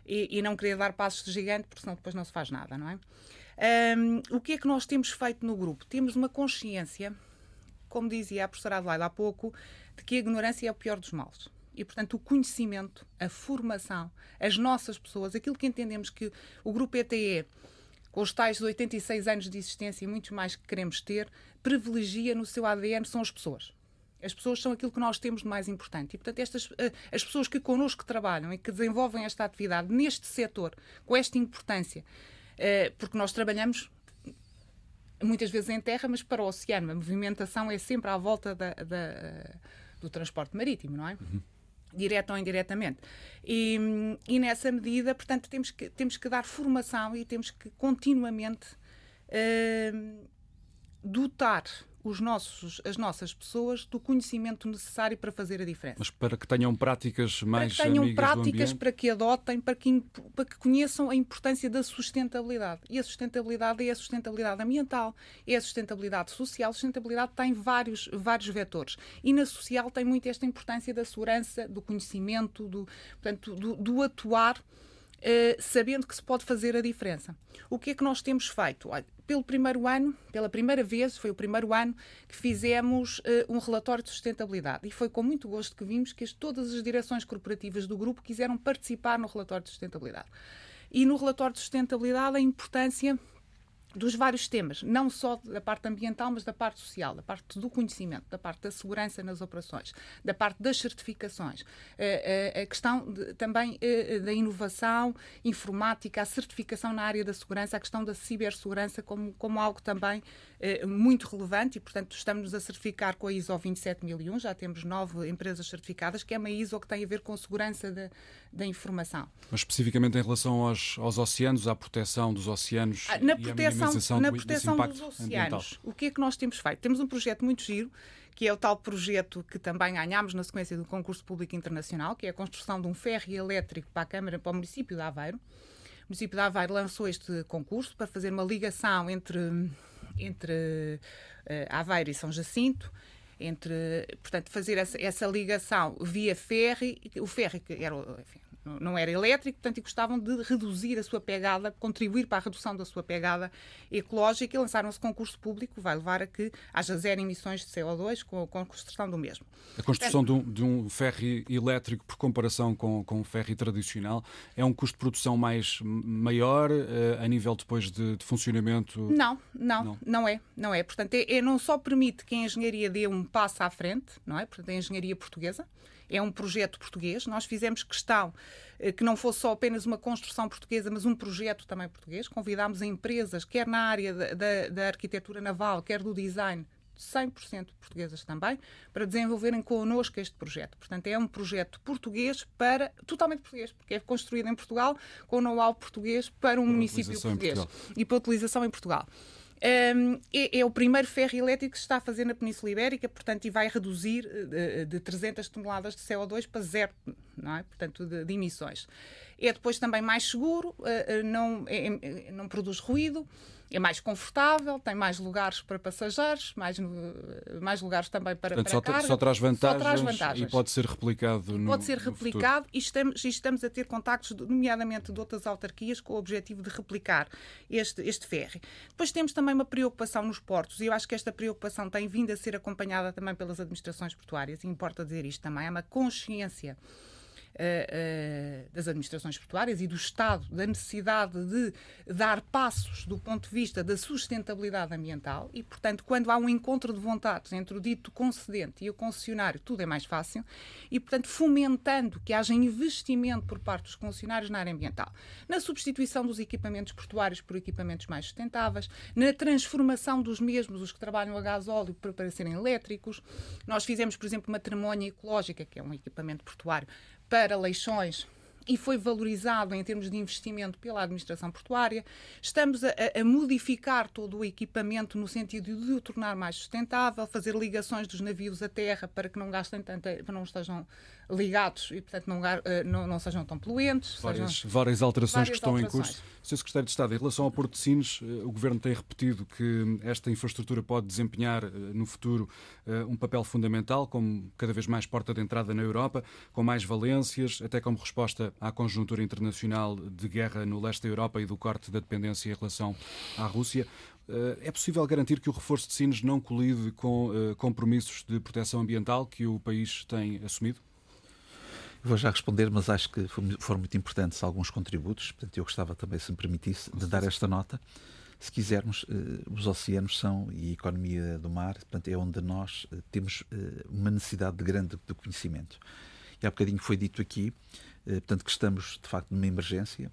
e, e, não querer dar passos de gigante, porque senão depois não se faz nada, não é? Um, o que é que nós temos feito no grupo? Temos uma consciência, como dizia a professora Adelaide há pouco, de que a ignorância é o pior dos males. E, portanto, o conhecimento, a formação, as nossas pessoas, aquilo que entendemos que o grupo ETE, com os tais 86 anos de existência e muitos mais que queremos ter, privilegia no seu ADN são as pessoas. As pessoas são aquilo que nós temos de mais importante. E, portanto, estas, eh, as pessoas que connosco trabalham e que desenvolvem esta atividade neste setor, com esta importância, eh, porque nós trabalhamos muitas vezes em terra, mas para o oceano. A movimentação é sempre à volta da, da, do transporte marítimo, não é? Uhum. Direto ou indiretamente. E, e, nessa medida, portanto, temos que, temos que dar formação e temos que continuamente uh, dotar os nossos, as nossas pessoas do conhecimento necessário para fazer a diferença. Mas para que tenham práticas mais Para que tenham práticas, para que adotem, para que, para que conheçam a importância da sustentabilidade. E a sustentabilidade é a sustentabilidade ambiental, é a sustentabilidade social. A sustentabilidade tem vários, vários vetores. E na social tem muito esta importância da segurança, do conhecimento, do, portanto, do, do atuar Uh, sabendo que se pode fazer a diferença. O que é que nós temos feito? Pelo primeiro ano, pela primeira vez, foi o primeiro ano que fizemos uh, um relatório de sustentabilidade. E foi com muito gosto que vimos que as, todas as direções corporativas do grupo quiseram participar no relatório de sustentabilidade. E no relatório de sustentabilidade, a importância dos vários temas, não só da parte ambiental, mas da parte social, da parte do conhecimento, da parte da segurança nas operações, da parte das certificações, eh, eh, a questão de, também eh, da inovação informática, a certificação na área da segurança, a questão da cibersegurança como, como algo também muito relevante e, portanto, estamos a certificar com a ISO 27001, já temos nove empresas certificadas, que é uma ISO que tem a ver com segurança da, da informação. Mas especificamente em relação aos, aos oceanos, à proteção dos oceanos ah, na proteção na proteção dos oceanos. Ambiental. O que é que nós temos feito? Temos um projeto muito giro, que é o tal projeto que também ganhámos na sequência do concurso público internacional, que é a construção de um ferry elétrico para a Câmara, para o município de Aveiro. O município de Aveiro lançou este concurso para fazer uma ligação entre, entre uh, Aveiro e São Jacinto, entre, portanto, fazer essa, essa ligação via ferry, o ferry que era, enfim, não era elétrico, portanto, e gostavam de reduzir a sua pegada, contribuir para a redução da sua pegada ecológica e lançaram-se concurso público, vai levar a que haja zero emissões de CO2 com, a construção do mesmo. A construção de, um, de um ferry elétrico, por comparação com, com um ferry tradicional, é um custo de produção mais maior uh, a nível depois de, de, funcionamento? Não, não, não, não é. Não é. Portanto, é, é, não só permite que a engenharia dê um passo à frente, não é? Portanto, a engenharia portuguesa, é um projeto português. Nós fizemos questão eh, que não fosse só apenas uma construção portuguesa, mas um projeto também português. Convidámos empresas, quer na área da, da, da arquitetura naval, quer do design, 100% portuguesas também, para desenvolverem connosco este projeto. Portanto, é um projeto português para, totalmente português, porque é construído em Portugal, com know-how português para um para município português e para utilização em Portugal. Um, é, é, o primeiro ferro elétrico que se está a fazer na Península Ibérica, portanto, e vai reduzir de, de 300 toneladas de CO2 para zero não é? Portanto, de, de emissões. É depois também mais seguro, não, é, é, não produz ruído, é mais confortável, tem mais lugares para passageiros, mais, mais lugares também para, Portanto, para só, carga. Só traz, vantagens só traz vantagens e pode ser replicado no Pode ser replicado e estamos, e estamos a ter contactos, nomeadamente de outras autarquias, com o objetivo de replicar este, este ferry. Depois temos também uma preocupação nos portos, e eu acho que esta preocupação tem vindo a ser acompanhada também pelas administrações portuárias, e importa dizer isto também, é uma consciência uh, das administrações portuárias e do Estado da necessidade de dar passos do ponto de vista da sustentabilidade ambiental e, portanto, quando há um encontro de vontades entre o dito concedente e o concessionário, tudo é mais fácil e, portanto, fomentando que haja investimento por parte dos concessionários na área ambiental, na substituição dos equipamentos portuários por equipamentos mais sustentáveis, na transformação dos mesmos, os que trabalham a gás óleo, para, para serem elétricos. Nós fizemos, por exemplo, uma tramonha ecológica, que é um equipamento portuário, para Leixões e foi valorizado em termos de investimento pela administração portuária. Estamos a, a, modificar todo o equipamento no sentido de o tornar mais sustentável, fazer ligações dos navios à terra para que não gastem tanto, para não estejam ligados e, portanto, não, eh, não, não sejam tão poluentes. Várias, sejam... várias alterações várias que estão alterações. em curso. Sr. Secretário de Estado, em relação ao Porto de Sines, eh, o Governo tem repetido que esta infraestrutura pode desempenhar eh, no futuro um papel fundamental, como cada vez mais porta de entrada na Europa, com mais valências, até como resposta à conjuntura internacional de guerra no leste da Europa e do corte da dependência em relação à Rússia. É possível garantir que o reforço de Sines não colide com compromissos de proteção ambiental que o país tem assumido? Vou já responder, mas acho que foram muito importantes alguns contributos. Portanto, eu gostava também, se me permitisse, de dar esta nota. Se quisermos, eh, os oceanos são, e a economia do mar, portanto, é onde nós eh, temos eh, uma necessidade de grande de conhecimento. E há bocadinho foi dito aqui, portanto, que estamos, de facto, numa emergência,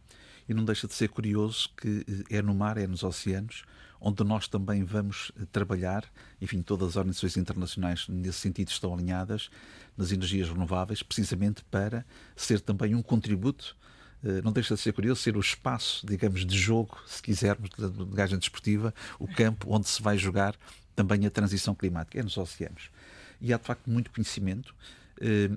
e não deixa de ser curioso que é no mar, é nos oceanos, onde nós também vamos eh, trabalhar, enfim, todas as organizações internacionais nesse sentido estão alinhadas nas energias renováveis, precisamente para ser também um contributo eh, não deixa de ser curioso ser o espaço, digamos, de jogo, se quisermos, de gagem desportiva, o campo onde se vai jogar também a transição climática, é nos oceanos. E há, de facto, muito conhecimento. Eh,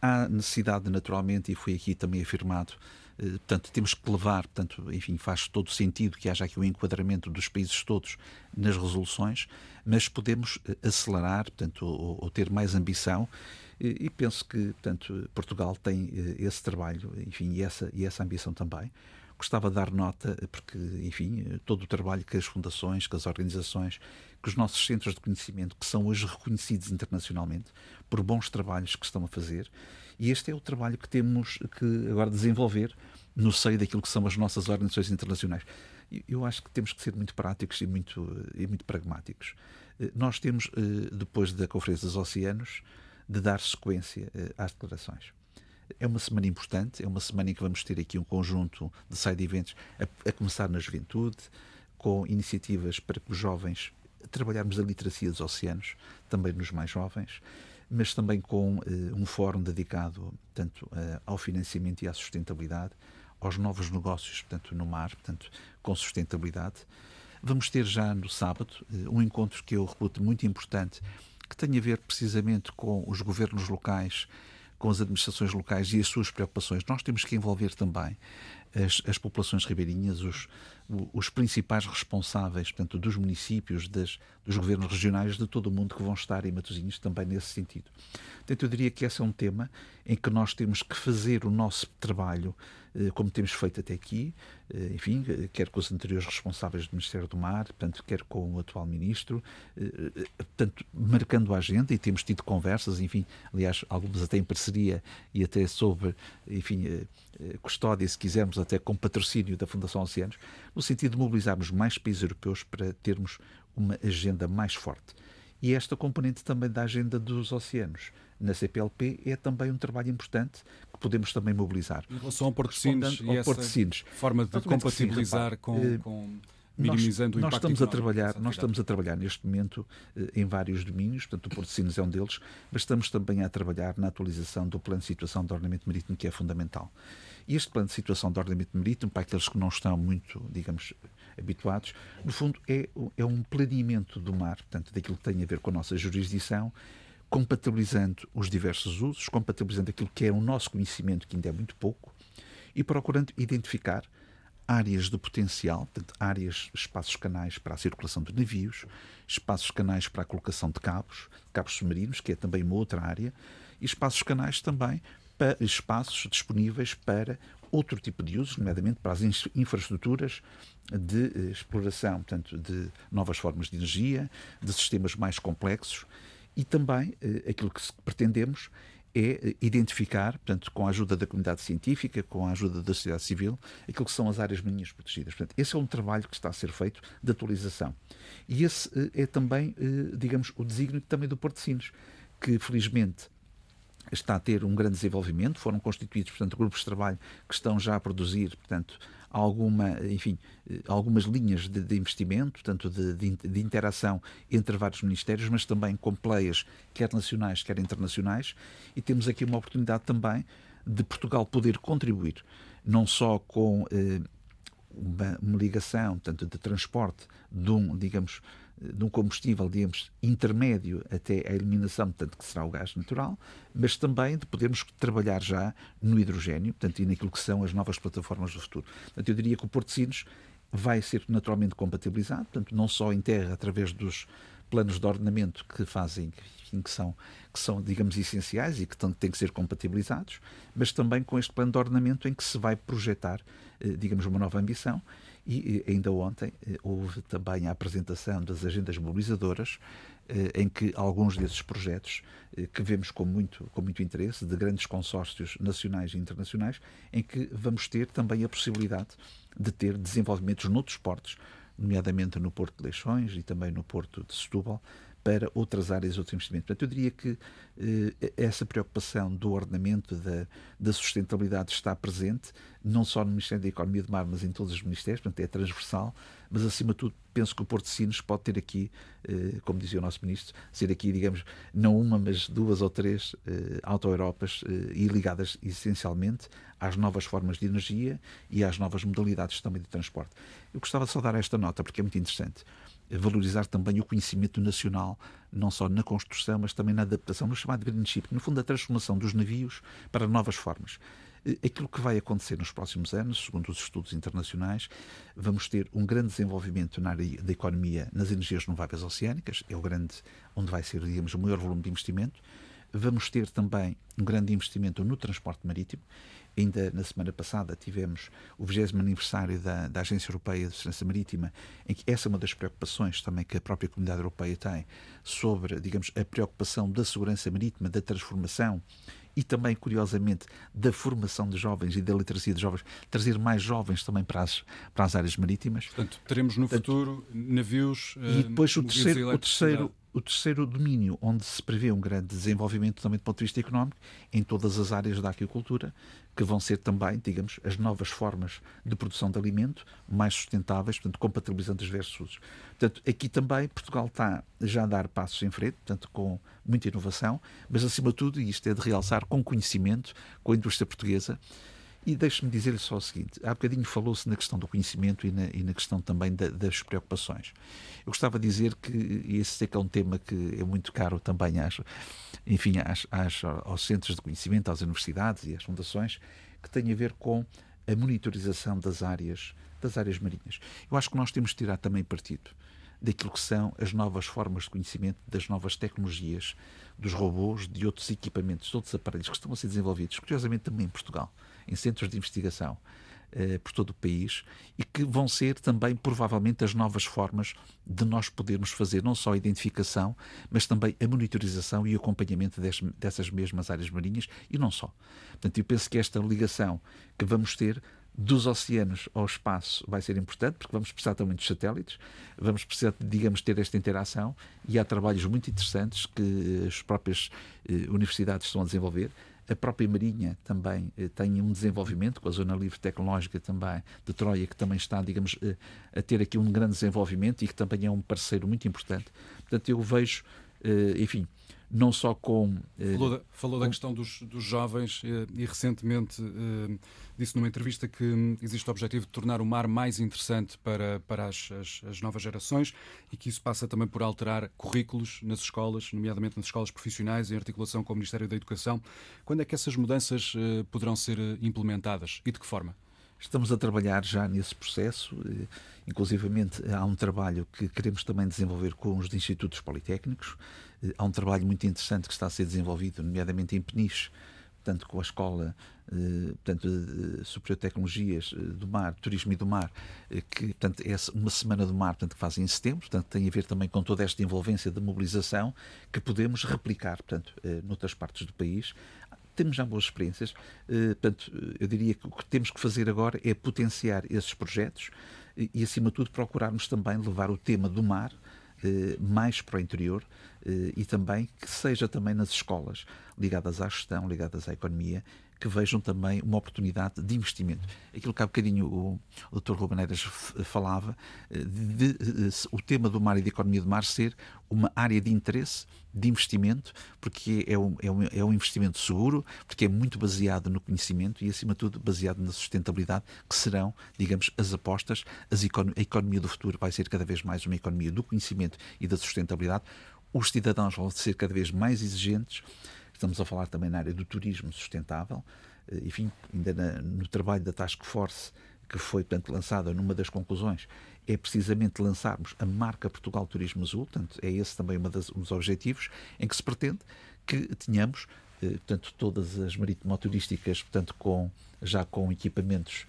há necessidade, naturalmente, e foi aqui também afirmado, portanto, temos que levar, portanto, enfim, faz todo sentido que haja aqui o um enquadramento dos países todos nas resoluções, mas podemos eh, acelerar, portanto, ou, ou ter mais ambição e, e, penso que, portanto, Portugal tem eh, esse trabalho, enfim, e essa, e essa ambição também. Gostava de dar nota, porque, enfim, todo o trabalho que as fundações, que as organizações, que os nossos centros de conhecimento, que são hoje reconhecidos internacionalmente por bons trabalhos que estão a fazer, e este é o trabalho que temos que agora desenvolver no seio daquilo que são as nossas organizações internacionais. Eu acho que temos que ser muito práticos e muito, e muito pragmáticos. Eh, nós temos, eh, depois da Conferência dos Oceanos, de dar sequência eh, às declarações. É uma semana importante, é uma semana em que vamos ter aqui um conjunto de side events, a, a começar na juventude, com iniciativas para que os jovens trabalharmos a literacia dos oceanos, também nos mais jovens, mas também com uh, um fórum dedicado tanto uh, ao financiamento e à sustentabilidade, aos novos negócios, portanto, no mar, portanto, com sustentabilidade. Vamos ter já no sábado uh, um encontro que eu reputo muito importante, que tem a ver precisamente com os governos locais, com as administrações locais e as suas preocupações. Nós temos que envolver também as, as populações ribeirinhas, os, os principais responsáveis, portanto, dos municípios, das, dos governos regionais de todo o mundo que vão estar em Matosinhos também nesse sentido. Portanto, eu diria que esse é um tema em que nós temos que fazer o nosso trabalho como temos feito até aqui, eh, enfim, eh, quer com os anteriores responsáveis do Ministério do Mar, portanto, quer com o atual Ministro, portanto, marcando a agenda e temos tido conversas, enfim, aliás, algumas até em parceria e até sobre, enfim, custódia, se quisermos, até com patrocínio da Fundação Oceanos, no sentido de mobilizarmos mais países europeus para termos uma agenda mais forte. E esta componente também da agenda dos oceanos na CPLP é também um trabalho importante podemos também mobilizar. Em relação ao Porto de Sines e essa Sines, forma de compatibilizar sim, com, eh, com minimizando nós, o nós estamos a trabalhar nós estamos a trabalhar neste momento eh, em vários domínios portanto o Porto de Sines é um deles mas estamos também a trabalhar na atualização do plano de situação de ordenamento marítimo que é fundamental. E este plano de situação de ordenamento marítimo para aqueles que não estão muito digamos habituados no fundo é, é um planeamento do mar portanto daquilo que tem a ver com a nossa jurisdição compatibilizando os diversos usos, compatibilizando aquilo que é o nosso conhecimento, que ainda é muito pouco, e procurando identificar áreas de potencial, portanto, áreas, espaços canais para a circulação de navios, espaços canais para a colocação de cabos, cabos submarinos, que é também uma outra área, e espaços canais também para espaços disponíveis para outro tipo de usos, nomeadamente para as infraestruturas de eh, exploração, portanto, de novas formas de energia, de sistemas mais complexos e também eh, aquilo que pretendemos é eh, identificar, portanto, com a ajuda da comunidade científica, com a ajuda da sociedade civil, aquilo que são as áreas marinhas protegidas. Portanto, esse é um trabalho que está a ser feito de atualização. E esse é também, digamos, o desígnio também do Porto de Sines, que felizmente está a ter um grande desenvolvimento. Foram constituídos, portanto, grupos de trabalho que estão já a produzir, portanto, alguma, enfim, algumas linhas de, de investimento, tanto de, de, de, interação entre vários ministérios, mas também com players, quer nacionais, quer internacionais. E temos aqui uma oportunidade também de Portugal poder contribuir, não só com eh, uma, uma, ligação, tanto de transporte de um, digamos, de um combustível, digamos, intermédio até a eliminação, tanto que será o gás natural, mas também de podermos trabalhar já no hidrogênio, portanto, e naquilo que são as novas plataformas do futuro. Portanto, eu diria que o Porto de Sines vai ser naturalmente compatibilizado, portanto, não só em terra, através dos planos de ordenamento que fazem, que são, que são, digamos, essenciais e que têm que ser compatibilizados, mas também com este plano de ordenamento em que se vai projetar, eh, digamos, uma nova ambição e ainda ontem eh, houve também a apresentação das agendas mobilizadoras, eh, em que alguns desses projetos, eh, que vemos com muito, com muito interesse, de grandes consórcios nacionais e internacionais, em que vamos ter também a possibilidade de ter desenvolvimentos noutros portos, nomeadamente no Porto de Leixões e também no Porto de Setúbal, para outras áreas, outros investimentos. Portanto, eu diria que eh, essa preocupação do ordenamento, da, da, sustentabilidade está presente, não só no Ministério da Economia de Mar, mas em todos os ministérios, portanto, é transversal, mas acima de tudo penso que o Porto de Sines pode ter aqui, eh, como dizia o nosso Ministro, ser aqui, digamos, não uma, mas duas ou três eh, auto-Europas eh, e ligadas essencialmente às novas formas de energia e às novas modalidades também de transporte. Eu gostava de só dar esta nota, porque é muito interessante valorizar também o conhecimento nacional, não só na construção, mas também na adaptação, no chamado greenship, no fundo a transformação dos navios para novas formas. Eh, aquilo que vai acontecer nos próximos anos, segundo os estudos internacionais, vamos ter um grande desenvolvimento na área da economia nas energias renováveis oceânicas, é o grande, onde vai ser, digamos, o maior volume de investimento. Vamos ter também um grande investimento no transporte marítimo Ainda na semana passada tivemos o 20 aniversário da, da Agência Europeia de Segurança Marítima, em que essa é uma das preocupações também que a própria comunidade europeia tem sobre, digamos, a preocupação da segurança marítima, da transformação e também, curiosamente, da formação de jovens e da literacia de jovens, trazer mais jovens também para as, para as áreas marítimas. Portanto, teremos no Portanto, futuro navios. E depois o terceiro, o terceiro, o terceiro domínio, onde se prevê um grande desenvolvimento também do ponto de vista económico, em todas as áreas da aquicultura, que vão ser também, digamos, as novas formas de produção de alimento mais sustentáveis, portanto, compatibilizando os diversos usos. Portanto, aqui também Portugal está já a dar passos em frente, portanto, com muita inovação, mas acima de tudo, e isto é de realçar, com conhecimento, com a indústria portuguesa, e deixe-me dizer-lhe só o seguinte: há bocadinho falou-se na questão do conhecimento e na, e na questão também da, das preocupações. Eu gostava de dizer que esse sei que é um tema que é muito caro também às, enfim, às, às, aos centros de conhecimento, às universidades e às fundações, que tem a ver com a monitorização das áreas, das áreas marinhas. Eu acho que nós temos de tirar também partido daquilo que são as novas formas de conhecimento, das novas tecnologias, dos robôs, de outros equipamentos, de outros aparelhos que estão a ser desenvolvidos, curiosamente também em Portugal em centros de investigação eh, por todo o país e que vão ser também provavelmente as novas formas de nós podermos fazer não só a identificação, mas também a monitorização e acompanhamento des, dessas mesmas áreas marinhas e não só. Portanto, eu penso que esta ligação que vamos ter dos oceanos ao espaço vai ser importante, porque vamos precisar também dos satélites, vamos precisar, digamos, ter esta interação e há trabalhos muito interessantes que as próprias eh, universidades estão a desenvolver a própria Marinha também eh, tem um desenvolvimento, com a Zona Livre Tecnológica também de Troia, que também está, digamos, eh, a ter aqui um grande desenvolvimento e que também é um parceiro muito importante. Portanto, eu vejo enfim, não só com. Falou da, falou com... da questão dos, dos jovens e recentemente disse numa entrevista que hum, existe o objetivo de tornar o mar mais interessante para, para as, as, as, novas gerações e que isso passa também por alterar currículos nas escolas, nomeadamente nas escolas profissionais, em articulação com o Ministério da Educação. Quando é que essas mudanças uh, poderão ser eh, implementadas e de que forma? Estamos a trabalhar já nesse processo, eh, inclusivamente há um trabalho que queremos também desenvolver com os institutos politécnicos, há um trabalho muito interessante que está a ser desenvolvido, nomeadamente em Peniche, tanto com a Escola eh, portanto, de Superior de Tecnologias eh, do Mar, Turismo e do Mar, eh, que portanto, é uma semana do mar portanto, que fazem em setembro, portanto, tem a ver também com toda esta envolvência de mobilização que podemos replicar portanto, noutras partes do país. Temos já boas experiências, portanto, eu diria que o que temos que fazer agora é potenciar esses projetos e, acima de tudo, procurarmos também levar o tema do mar mais para o interior e também que seja também nas escolas ligadas à gestão, ligadas à economia, que vejam também uma oportunidade de investimento. Aquilo que há bocadinho o, o Dr. Rubaneiras falava, eh, de, de, de, o tema do mar e da economia do mar ser uma área de interesse, de investimento, porque é um, é, um, é um investimento seguro, porque é muito baseado no conhecimento e, acima de tudo, baseado na sustentabilidade, que serão, digamos, as apostas. As a economia do futuro vai ser cada vez mais uma economia do conhecimento e da sustentabilidade. Os cidadãos vão ser cada vez mais exigentes Estamos a falar também na área do turismo sustentável. Eh, enfim, ainda no trabalho da Task Force, que foi portanto, lançada numa das conclusões, é precisamente lançarmos a marca Portugal Turismo Azul. Portanto, é esse também das, um dos objetivos em que se pretende que tenhamos eh, portanto, todas as maritimoturísticas portanto, com, já com equipamentos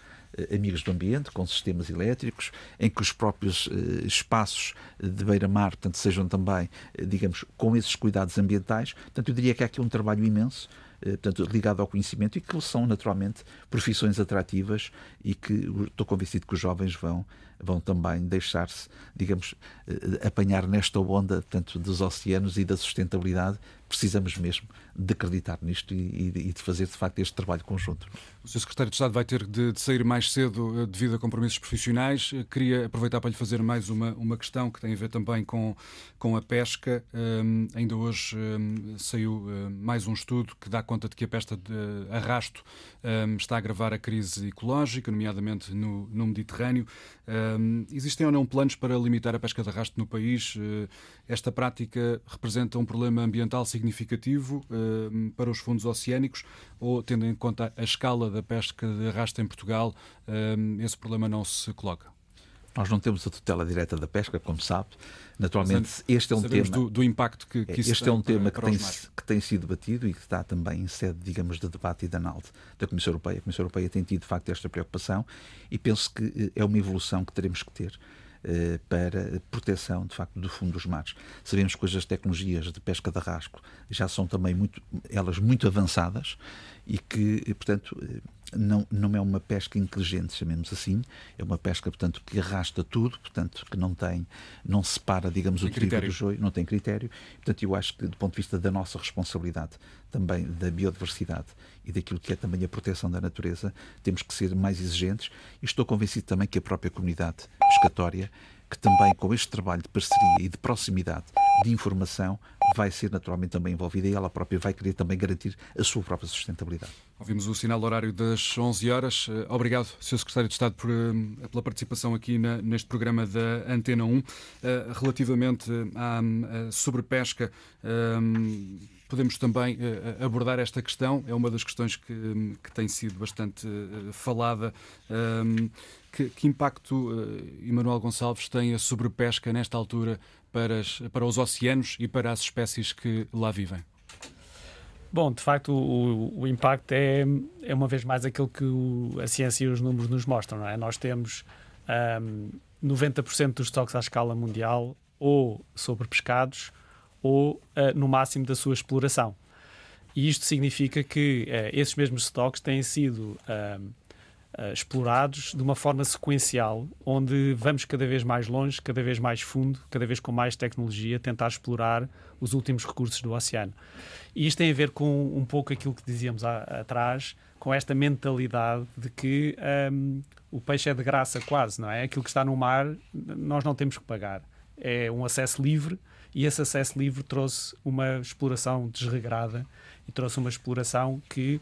amigos do ambiente, com sistemas elétricos, em que os próprios eh, espaços de beira-mar sejam também, eh, digamos, com esses cuidados ambientais. Portanto, eu diria que há aqui um trabalho imenso portanto, ligado ao conhecimento e que são naturalmente profissões atrativas e que estou convencido que os jovens vão vão também deixar-se, digamos, apanhar nesta onda tanto dos oceanos e da sustentabilidade. Precisamos mesmo de acreditar nisto e, e de fazer de facto este trabalho conjunto. O Sr. Secretário de Estado vai ter de, de, sair mais cedo eh, devido a compromissos profissionais. Eh, queria aproveitar para lhe fazer mais uma, uma questão que tem a ver também com, com a pesca. Um, ainda hoje um, saiu um, mais um estudo que dá conta de que a pesca de arrasto está a agravar a crise ecológica, nomeadamente no, no Mediterrâneo. existem ou não planos para limitar a pesca de arrasto no país? Esta prática representa um problema ambiental significativo uh, para os fundos oceânicos ou, tendo em conta a escala da pesca de arrasto em Portugal, uh, esse problema não se coloca? Nós não temos a tutela direta da pesca, como sabe. Naturalmente, este é um tema. Do, do, impacto que, que Este é um tema que tem, que tem sido debatido e que está também em sede, digamos, de debate e de análise da Comissão Europeia. A Comissão Europeia tem tido, de facto, esta preocupação e penso que eh, é uma evolução que teremos que ter para proteção, de facto, do fundo dos mares. Sabemos que hoje as tecnologias de pesca de arrasco já são também muito, elas muito avançadas e que, portanto, não, não é uma pesca inteligente, chamemos assim, é uma pesca, portanto, que arrasta tudo, portanto, que não tem, não separa, digamos, tem o trigo do joio, não tem critério. Portanto, eu acho que, do ponto de vista da nossa responsabilidade, também da biodiversidade e daquilo que é também a proteção da natureza, temos que ser mais exigentes. E estou convencido também que a própria comunidade pescatória que também com este trabalho de parceria e de proximidade de informação vai ser naturalmente também envolvida e ela própria vai querer também garantir a sua própria sustentabilidade. Ouvimos o sinal horário das 11 horas. Eh, obrigado, Sr. Secretário de Estado, por, eh, pela participação aqui na, neste programa da Antena 1. Eh, relativamente à sobrepesca, podemos também abordar esta questão. É uma das questões que, que tem sido bastante falada. Que, que impacto, Emanuel Gonçalves, tem a sobrepesca nesta altura para, as, para os oceanos e para as espécies que lá vivem? Bom, de facto, o, o impacto é, é uma vez mais aquilo que o, a ciência e os números nos mostram. Não é? Nós temos um, 90% dos estoques à escala mundial ou sobre pescados ou uh, no máximo da sua exploração. E isto significa que uh, esses mesmos estoques têm sido uh, uh, explorados de uma forma sequencial, onde vamos cada vez mais longe, cada vez mais fundo, cada vez com mais tecnologia, tentar explorar os últimos recursos do oceano. E isto tem a ver com um pouco aquilo que dizíamos a, atrás, com esta mentalidade de que um, o peixe é de graça quase, não é? Aquilo que está no mar nós não temos que pagar. É um acesso livre e esse acesso livre trouxe uma exploração desregrada e trouxe uma exploração que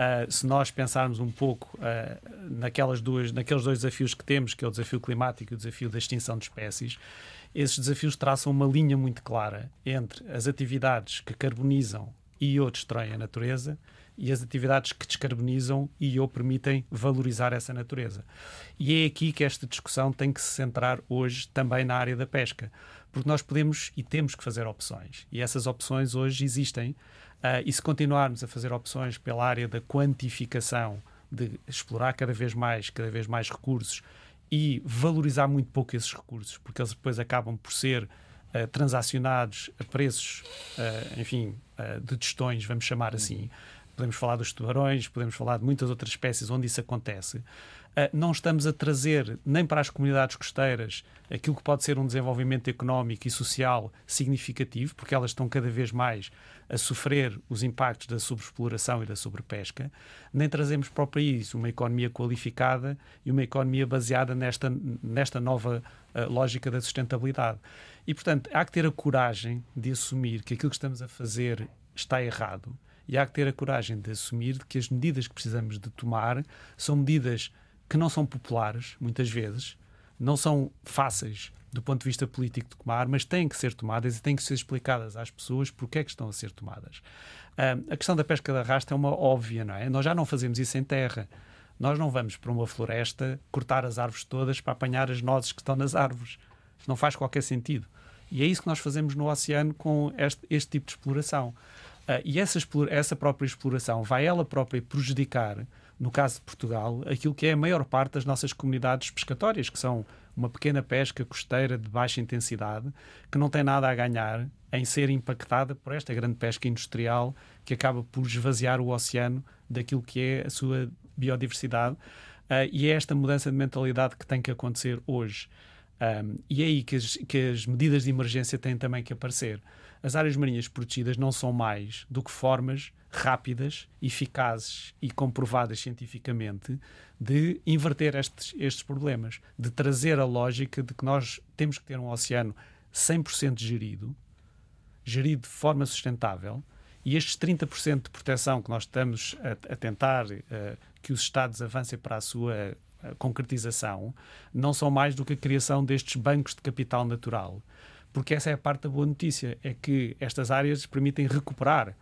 Uh, se nós pensarmos um pouco uh, naquelas duas, naqueles dois desafios que temos, que é o desafio climático e o desafio da extinção de espécies, esses desafios traçam uma linha muito clara entre as atividades que carbonizam e ou destroem a natureza e as atividades que descarbonizam e ou permitem valorizar essa natureza. E é aqui que esta discussão tem que se centrar hoje também na área da pesca, porque nós podemos e temos que fazer opções, e essas opções hoje existem Uh, e se continuarmos a fazer opções pela área da quantificação, de explorar cada vez mais, cada vez mais recursos e valorizar muito pouco esses recursos, porque eles depois acabam por ser uh, transacionados a preços, uh, enfim, de tostões, vamos chamar assim. Podemos falar dos tubarões, podemos falar de muitas outras espécies onde isso acontece. Não estamos a trazer nem para as comunidades costeiras aquilo que pode ser um desenvolvimento económico e social significativo, porque elas estão cada vez mais a sofrer os impactos da subexploração e da sobrepesca, nem trazemos para o país uma economia qualificada e uma economia baseada nesta, nesta nova uh, lógica da sustentabilidade. E, portanto, há que ter a coragem de assumir que aquilo que estamos a fazer está errado e há que ter a coragem de assumir que as medidas que precisamos de tomar são medidas que não são populares, muitas vezes, não são fáceis do ponto de vista político de tomar, mas têm que ser tomadas e têm que ser explicadas às pessoas porque é que estão a ser tomadas. a questão da pesca de arrasto é uma óbvia, não é? Nós já não fazemos isso em terra. Nós não vamos para uma floresta cortar as árvores todas para apanhar as nozes que estão nas árvores. Isso não faz qualquer sentido. E é isso que nós fazemos no oceano com este, este tipo de exploração. Uh, e essa, essa própria exploração vai ela própria prejudicar, no caso de Portugal, aquilo que é a maior parte das nossas comunidades pescatórias, que são uma pequena pesca costeira de baixa intensidade que não tem nada a ganhar em ser impactada por esta grande pesca industrial que acaba por esvaziar o oceano daquilo que é a sua biodiversidade. Uh, e é esta mudança de mentalidade que tem que acontecer hoje. Um, e é aí que as, que as medidas de emergência têm também que aparecer. As áreas marinhas protegidas não são mais do que formas rápidas, eficazes e comprovadas cientificamente de inverter estes, estes problemas, de trazer a lógica de que nós temos que ter um oceano 100% gerido, gerido de forma sustentável, e estes 30% de proteção que nós estamos a, a tentar uh, que os Estados avancem para a sua uh, concretização não são mais do que a criação destes bancos de capital natural. Porque essa é a parte da boa notícia, é que estas áreas permitem recuperar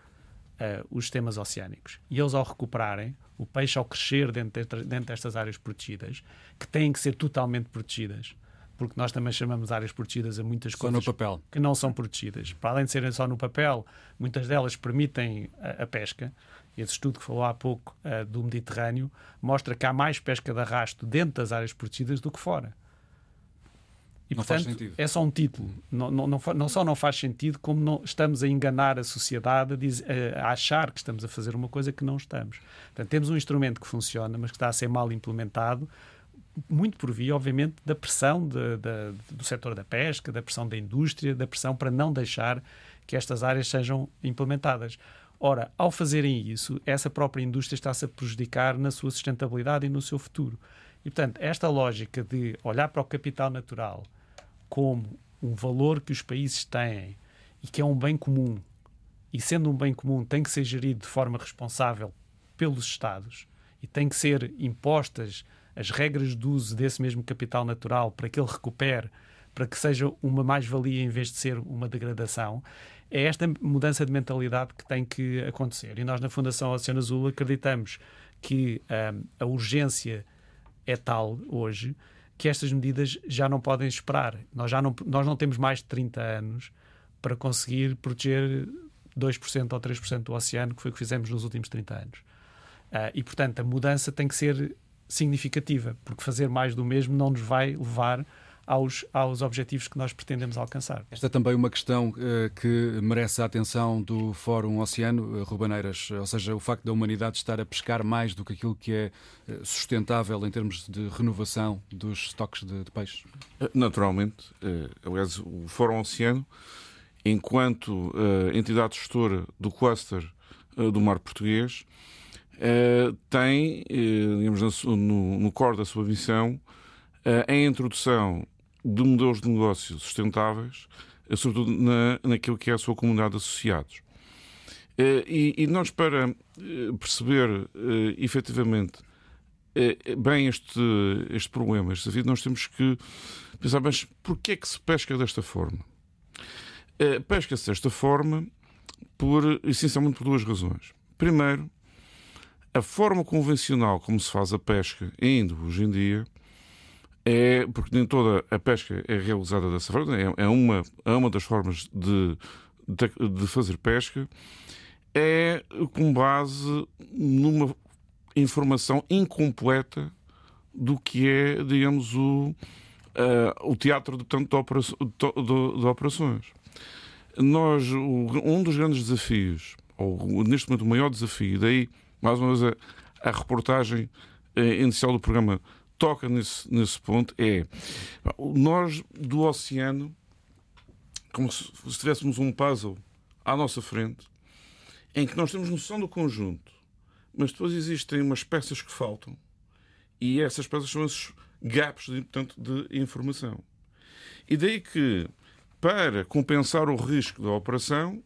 uh, os sistemas oceânicos. E eles, ao recuperarem, o peixe, ao crescer dentro, de, dentro destas áreas protegidas, que têm que ser totalmente protegidas, porque nós também chamamos áreas protegidas a muitas só coisas que não são protegidas. Para além de serem só no papel, muitas delas permitem a, a pesca. Esse estudo que falou há pouco uh, do Mediterrâneo mostra que há mais pesca de arrasto dentro das áreas protegidas do que fora. E, não portanto, faz sentido. é só um título. Não, não, não, não só não faz sentido, como não, estamos a enganar a sociedade a, dizer, a, achar que estamos a fazer uma coisa que não estamos. Portanto, temos um instrumento que funciona, mas que está a ser mal implementado, muito por via, obviamente, da pressão de, de, do setor da pesca, da pressão da indústria, da pressão para não deixar que estas áreas sejam implementadas. Ora, ao fazerem isso, essa própria indústria está-se a prejudicar na sua sustentabilidade e no seu futuro. E, portanto, esta lógica de olhar para o capital natural como um valor que os países têm e que é um bem comum, e sendo um bem comum, tem que ser gerido de forma responsável pelos Estados e tem que ser impostas as regras de uso desse mesmo capital natural para que ele recupere, para que seja uma mais-valia em vez de ser uma degradação, é esta mudança de mentalidade que tem que acontecer. E nós, na Fundação Oceano Azul, acreditamos que hum, a urgência é tal hoje que estas medidas já não podem esperar. Nós, já não, nós não temos mais de 30 anos para conseguir proteger 2% ou 3% do oceano, que foi o que fizemos nos últimos 30 anos. Uh, e, portanto, a mudança tem que ser significativa, porque fazer mais do mesmo não nos vai levar aos, aos objetivos que nós pretendemos alcançar. Esta é também uma questão uh, que merece a atenção do Fórum Oceano, uh, Rubaneiras, ou seja, o facto da humanidade estar a pescar mais do que aquilo que é uh, sustentável em termos de renovação dos estoques de, de peixes. Naturalmente. aliás, o Fórum Oceano, enquanto entidade gestora do cluster do mar português, tem, digamos, no, no core da sua missão, a introdução de modelos de negócio sustentáveis sobretudo na, naquilo que é a sua comunidade de associados. E, e nós, para perceber efetivamente bem este, este problema, este desafio, nós temos que pensar, mas porquê é que se pesca desta forma? Pesca-se desta forma por, essencialmente por duas razões. Primeiro, a forma convencional como se faz a pesca, ainda hoje em dia, é porque nem toda a pesca é realizada dessa forma, é, é uma, é uma das formas de, de, de fazer pesca, é com base numa informação incompleta do que é, digamos, o, uh, o teatro de, tanto de, operações, de, de operações. Nós, um dos grandes desafios, ou neste momento o maior desafio, daí, mais uma vez, a, a reportagem eh, inicial do programa toca nesse, nesse ponto, é nós do oceano, como se, se tivéssemos um puzzle à nossa frente, em que nós temos noção do conjunto, mas depois existem umas peças que faltam, e essas peças são esses gaps de, portanto, de informação. E daí que para compensar o risco da operação,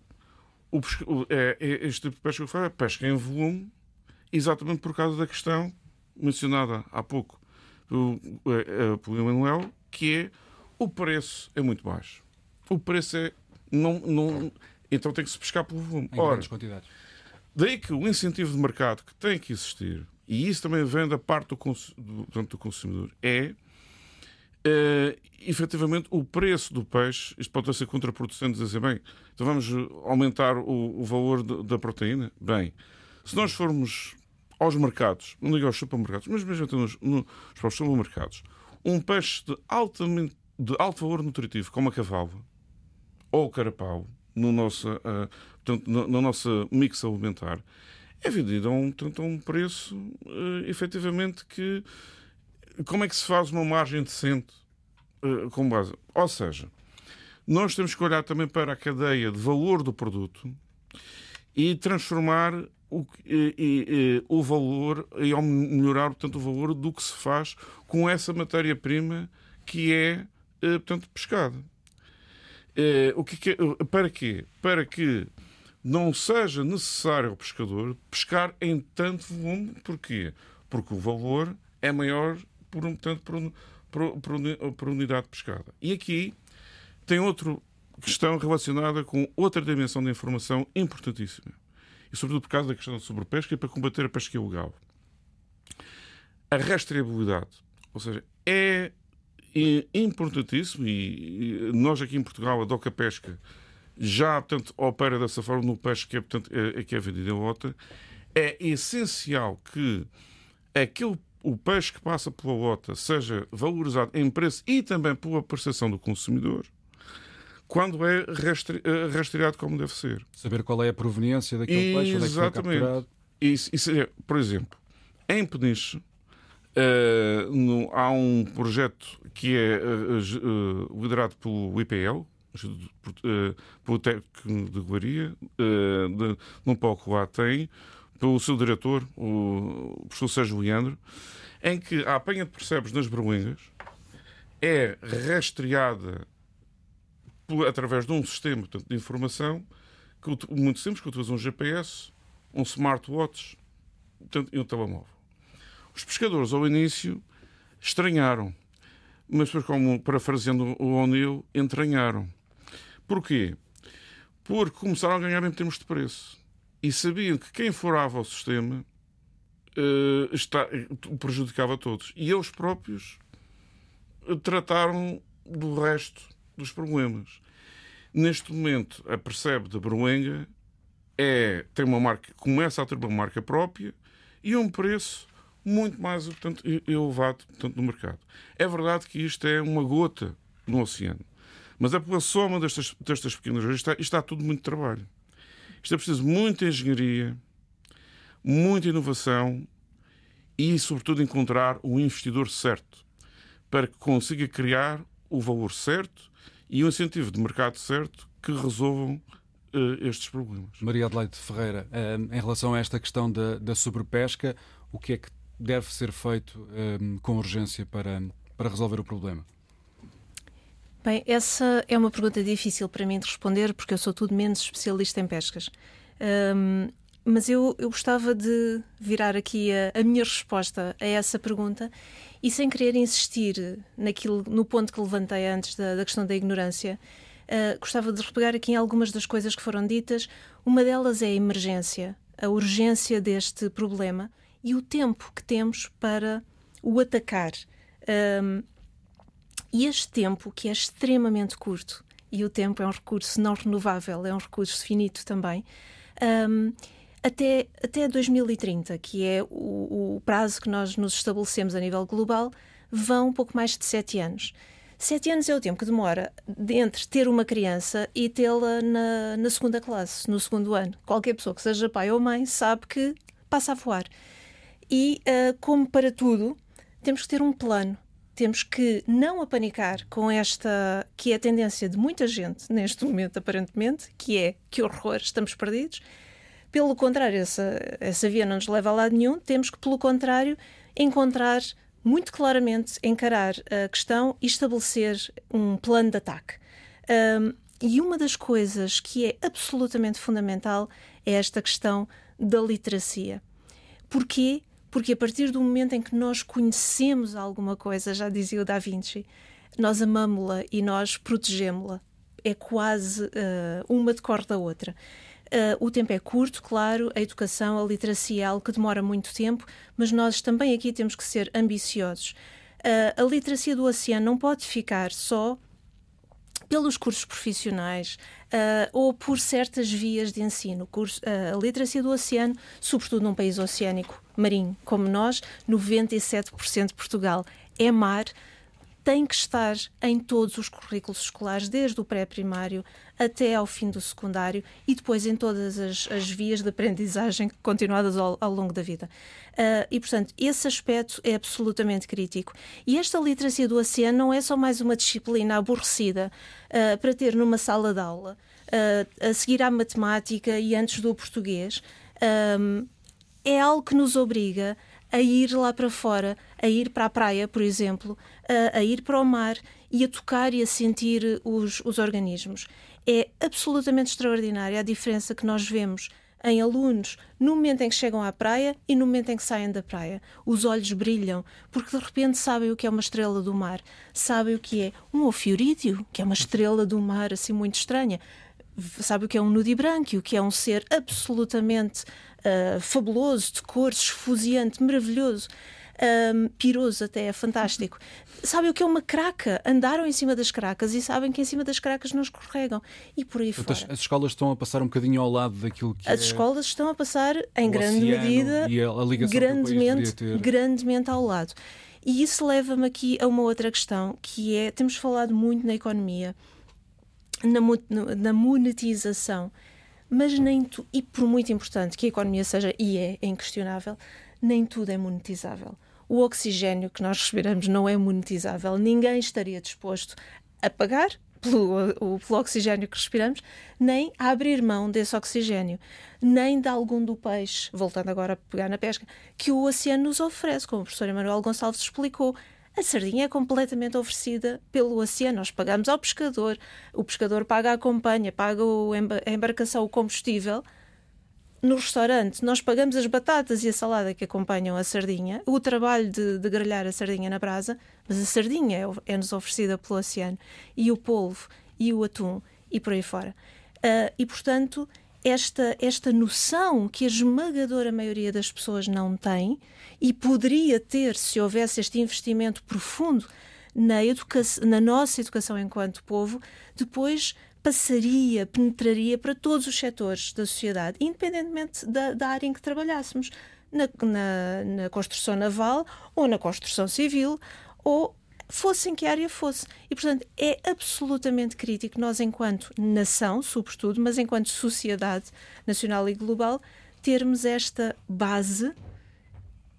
o, é, é, este tipo de pesca que faz é pesca em volume, exatamente por causa da questão mencionada há pouco pelo, é, é, pelo Emanuel, que é o preço é muito baixo. O preço é. Não, não, então tem que se pescar pelo volume. Em Ora, quantidades. Daí que o incentivo de mercado que tem que existir, e isso também vem da parte do, do, do consumidor, é uh, efetivamente o preço do peixe, isto pode ser contraproducente dizer, bem, então vamos aumentar o, o valor de, da proteína? Bem, se nós formos aos mercados, não digo aos supermercados, mas mesmo nos, nos supermercados, um peixe de, altamente, de alto valor nutritivo, como a cavalva ou o carapau, no nosso, uh, portanto, na, nossa mix alimentar, é vendido a um, a um preço, uh, efetivamente, que como é que se faz uma margem decente uh, com base? Ou seja, nós temos que olhar também para a cadeia de valor do produto e transformar o, e, e, o valor e ao melhorar portanto, o valor do que se faz com essa matéria-prima que é uh, portanto, pescada. Uh, o que, que, para quê? Para que não seja necessário ao pescador pescar em tanto volume. Porquê? Porque o valor é maior por, portanto, por, por, por, por unidade pescada. E aqui tem outra questão relacionada com outra dimensão da informação importantíssima. E sobretudo por causa da questão da sobrepesca e para combater a pesca ilegal. A rastreabilidade. Ou seja, é importantíssimo e nós aqui em Portugal, a Doca Pesca, já portanto, opera dessa forma no peixe que é, portanto, é, que é vendido em lota. É essencial que aquele o peixe que passa pela lota seja valorizado em preço e também pela percepção do consumidor quando é eh, rastreado como deve ser. Saber qual é a proveniência daquele peixe, onde é que foi capturado. Isso, isso é, por exemplo, em Peniche uh, no, há um projeto que é uh, uh, liderado pelo IPL, pelo técnico de Guaria, num palco lá tem, pelo seu diretor, o professor Sérgio Leandro, em que a apanha de percebes nas berlingas é rastreada por, através de um sistema portanto, de informação que, muito simples, que utiliza um GPS, um smartwatch portanto, e um telemóvel. Os pescadores, ao início, estranharam, mas depois, como parafraseando o O'Neill, entranharam. Porquê? Porque começaram a ganhar em termos de preço e sabiam que quem furava o sistema uh, está, prejudicava todos. E eles próprios trataram do resto dos problemas. Neste momento, a Percebe da Bruenga é, tem uma marca, começa a ter uma marca própria e um preço muito mais portanto, elevado portanto, no mercado. É verdade que isto é uma gota no oceano, mas é pela soma destas, destas pequenas coisas, está, está tudo muito trabalho. Isto é preciso muita engenharia, muita inovação e, sobretudo, encontrar o investidor certo para que consiga criar o valor certo e o incentivo de mercado certo que resolvam uh, estes problemas. Maria Adelaide Ferreira, uh, em relação a esta questão da, da sobrepesca, o que é que deve ser feito uh, com urgência para, para resolver o problema? Bem, essa é uma pergunta difícil para mim de responder porque eu sou tudo menos especialista em pescas. Um, mas eu, eu gostava de virar aqui a, a, minha resposta a essa pergunta e sem querer insistir naquilo, no ponto que levantei antes da, da questão da ignorância, uh, gostava de repegar aqui em algumas das coisas que foram ditas. Uma delas é a emergência, a urgência deste problema e o tempo que temos para o atacar. Um, e este tempo, que é extremamente curto, e o tempo é um recurso não renovável, é um recurso finito também, um, até, até 2030, que é o, o, prazo que nós nos estabelecemos a nível global, vão pouco mais de sete anos. Sete anos é o tempo que demora de entre ter uma criança e tê-la na, na segunda classe, no segundo ano. Qualquer pessoa que seja pai ou mãe sabe que passa a voar. E, uh, como para tudo, temos que ter um plano. Temos que não apanicar com esta, que é a tendência de muita gente neste momento, aparentemente, que é que horror, estamos perdidos. Pelo contrário, essa, essa via não nos leva a lado nenhum. Temos que, pelo contrário, encontrar muito claramente, encarar a questão e estabelecer um plano de ataque. Um, e uma das coisas que é absolutamente fundamental é esta questão da literacia. Porquê? Porque a partir do momento em que nós conhecemos alguma coisa, já dizia o Da Vinci, nós amamos-la e nós protegemos-la. É quase uh, uma decorre da outra. Uh, o tempo é curto, claro, a educação, a literacia é algo que demora muito tempo, mas nós também aqui temos que ser ambiciosos. Uh, a literacia do oceano não pode ficar só pelos cursos profissionais uh, ou por certas vias de ensino. Curso, a literacia do oceano, sobretudo num país oceânico marinho como nós, 97% de Portugal é mar, tem que estar em todos os currículos escolares, desde o pré-primário até ao fim do secundário e depois em todas as, as vias de aprendizagem continuadas ao, ao longo da vida. Uh, e, portanto, esse aspecto é absolutamente crítico. E esta literacia do oceano não é só mais uma disciplina aborrecida uh, para ter numa sala de aula, uh, a seguir à matemática e antes do português. é algo que nos obriga a ir lá para fora, a ir para a praia, por exemplo, a, a ir para o mar e a tocar e a sentir os, os organismos. É absolutamente extraordinária a diferença que nós vemos em alunos no momento em que chegam à praia e no momento em que saem da praia. Os olhos brilham porque de repente sabem o que é uma estrela do mar, sabem o que é um ofiorídeo, que é uma estrela do mar assim muito estranha, sabe o que é um nudibranquio, que é um ser absolutamente uh, fabuloso, de cores, esfuziante, maravilhoso. Um, piroso até, é fantástico. Sabem o que é uma craca? Andaram em cima das cracas e sabem que em cima das cracas não escorregam. E por aí fora. As escolas estão a passar um bocadinho ao lado daquilo que As é escolas estão a passar, em grande medida, grandemente, grandemente ao lado. E isso leva-me aqui a uma outra questão, que é, temos falado muito na economia, na, na monetização mas nem tu, e por muito importante que a economia seja, e é, é inquestionável, nem tudo é monetizável. O oxigênio que nós respiramos não é monetizável. Ninguém estaria disposto a pagar pelo, pelo oxigênio que respiramos, nem a abrir mão desse oxigênio, nem de algum do peixe, voltando agora a pegar na pesca, que o oceano nos oferece, como o professor Emanuel Gonçalves explicou. A sardinha é completamente oferecida pelo oceano. Nós pagamos ao pescador, o pescador paga a companhia, paga a embarcação, o combustível. No restaurante, nós pagamos as batatas e a salada que acompanham a sardinha, o trabalho de, de grelhar a sardinha na brasa, mas a sardinha é, é-nos oferecida pelo oceano, e o polvo, e o atum, e por aí fora. Uh, e, portanto, esta, esta noção que a esmagadora maioria das pessoas não tem e poderia ter se houvesse este investimento profundo na, educação, na nossa educação enquanto povo, depois passaria, penetraria para todos os setores da sociedade, independentemente da, da área em que trabalhássemos, na, na, na construção naval ou na construção civil ou fosse em que área fosse. E, portanto, é absolutamente crítico nós, enquanto nação, sobretudo, mas enquanto sociedade nacional e global, termos esta base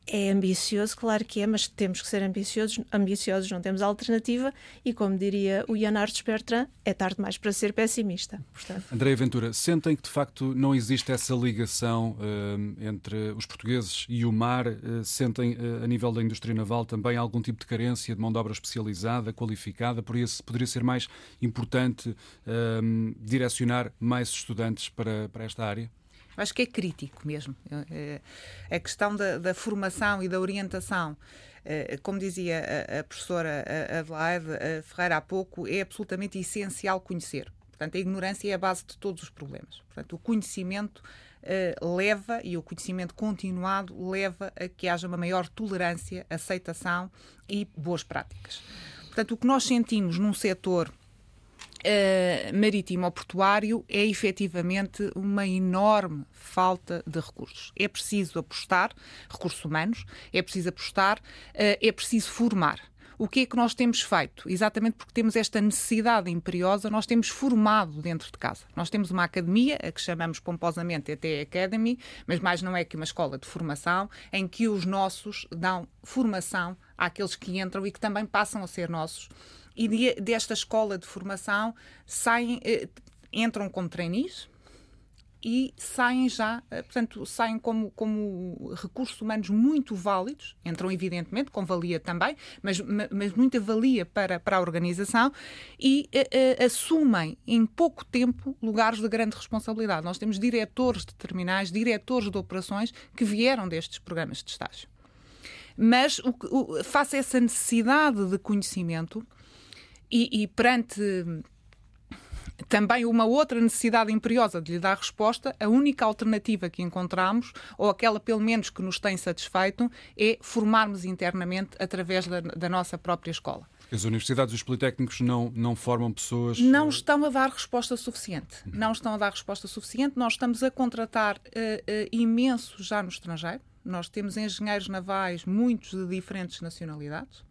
É ambicioso, claro que é, mas temos que ser ambiciosos, ambiciosos não temos alternativa e, como diria o Ian Artes Bertrand, é tarde mais para ser pessimista. Portanto... André Ventura, sentem que de facto não existe essa ligação uh, entre os portugueses e o mar? Uh, sentem, uh, a nível da indústria naval, também algum tipo de carência de mão de obra especializada, qualificada? Por isso, poderia ser mais importante direcionar mais estudantes para, para esta área? Acho que é crítico mesmo. É, a questão da, da formação e da orientação é, como dizia a, professora Adelaide Ferreira há pouco, é absolutamente essencial conhecer. Portanto, a ignorância é a base de todos os problemas. Portanto, o conhecimento leva, e o conhecimento continuado leva a que haja uma maior tolerância, aceitação e boas práticas. Portanto, o que nós sentimos num setor uh, marítimo ou portuário é efetivamente uma enorme falta de recursos. É preciso apostar, recursos humanos, é preciso apostar, uh, é preciso formar. O que é que nós temos feito? Exatamente porque temos esta necessidade imperiosa, nós temos formado dentro de casa. Nós temos uma academia, a que chamamos pomposamente até Academy, mas mais não é que uma escola de formação, em que os nossos dão formação àqueles que entram e que também passam a ser nossos e de, desta escola de formação saem, eh, entram como trainees e saem já, eh, portanto, saem como, como recursos humanos muito válidos, entram evidentemente com valia também, mas, mas muita valia para, para a organização e uh, uh, assumem em pouco tempo lugares de grande responsabilidade. Nós temos diretores de terminais, diretores de operações que vieram destes programas de estágio. Mas o, o, face a essa necessidade de conhecimento, e, e perante também uma outra necessidade imperiosa de lhe dar resposta, a única alternativa que encontramos, ou aquela pelo menos que nos tem satisfeito, é formarmos internamente através da, da nossa própria escola. As universidades e os politécnicos não, não formam pessoas. Não estão a dar resposta suficiente. Não estão a dar resposta suficiente. Nós estamos a contratar uh, uh, imenso já no estrangeiro. Nós temos engenheiros navais, muitos de diferentes nacionalidades.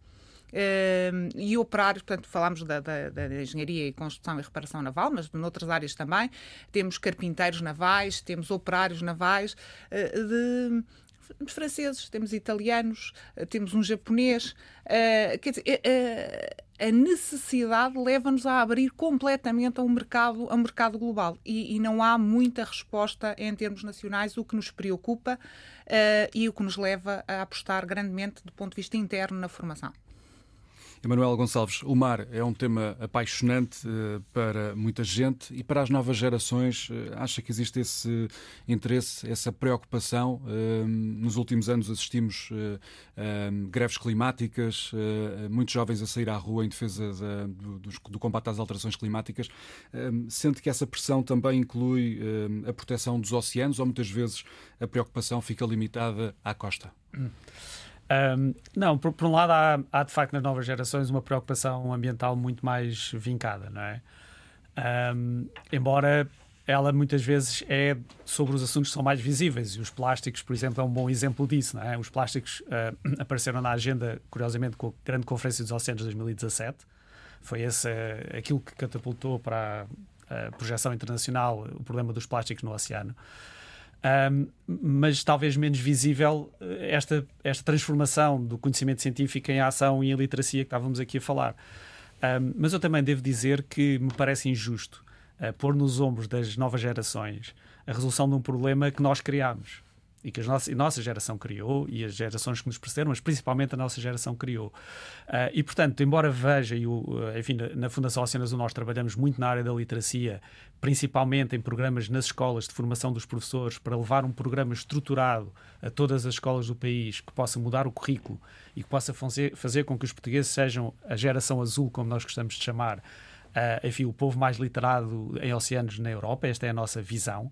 Uh, e operários, portanto, falámos da, da, da, engenharia e construção e reparação naval, mas noutras áreas também. Temos carpinteiros navais, temos operários navais uh, de temos franceses, temos italianos, eh, temos um japonês. Uh, quer dizer, uh, a necessidade leva-nos a abrir completamente a um mercado, a um mercado global e, e, não há muita resposta em termos nacionais, o que nos preocupa uh, e o que nos leva a apostar grandemente do ponto de vista interno na formação. Emanuel Gonçalves, o mar é um tema apaixonante uh, para muita gente e para as novas gerações. Uh, acha que existe esse interesse, essa preocupação? Uh, nos últimos anos assistimos greves climáticas, muitos jovens a sair à rua em defesa do, combate às alterações climáticas. sente que essa pressão também inclui a proteção dos oceanos ou muitas vezes a preocupação fica limitada à costa? Um, não, por, por, um lado há, há, de facto nas novas gerações uma preocupação ambiental muito mais vincada, não é? Um, embora ela muitas vezes é sobre os assuntos que são mais visíveis e os plásticos, por exemplo, é um bom exemplo disso, não é? Os plásticos uh, apareceram na agenda, curiosamente, com a Grande Conferência dos Oceanos de 2017. Foi esse uh, aquilo que catapultou para a, a projeção internacional o problema dos plásticos no oceano. Um, mas talvez menos visível eh, esta, esta transformação do conhecimento científico em ação e em literacia que estávamos aqui a falar. Um, mas eu também devo dizer que me parece injusto uh, pôr nos ombros das novas gerações a resolução de um problema que nós criámos e que a nossa, a nossa geração criou e as gerações que nos precederam, mas principalmente a nossa geração criou. Uh, e, portanto, embora veja, o, enfim, na Fundação Oceanas Nós trabalhamos muito na área da literacia, principalmente em programas nas escolas de formação dos professores, para levar um programa estruturado a todas as escolas do país que possa mudar o currículo e que possa fazer, fazer com que os portugueses sejam a geração azul, como nós gostamos de chamar, uh, enfim, o povo mais literado em oceanos na Europa. Esta é a nossa visão.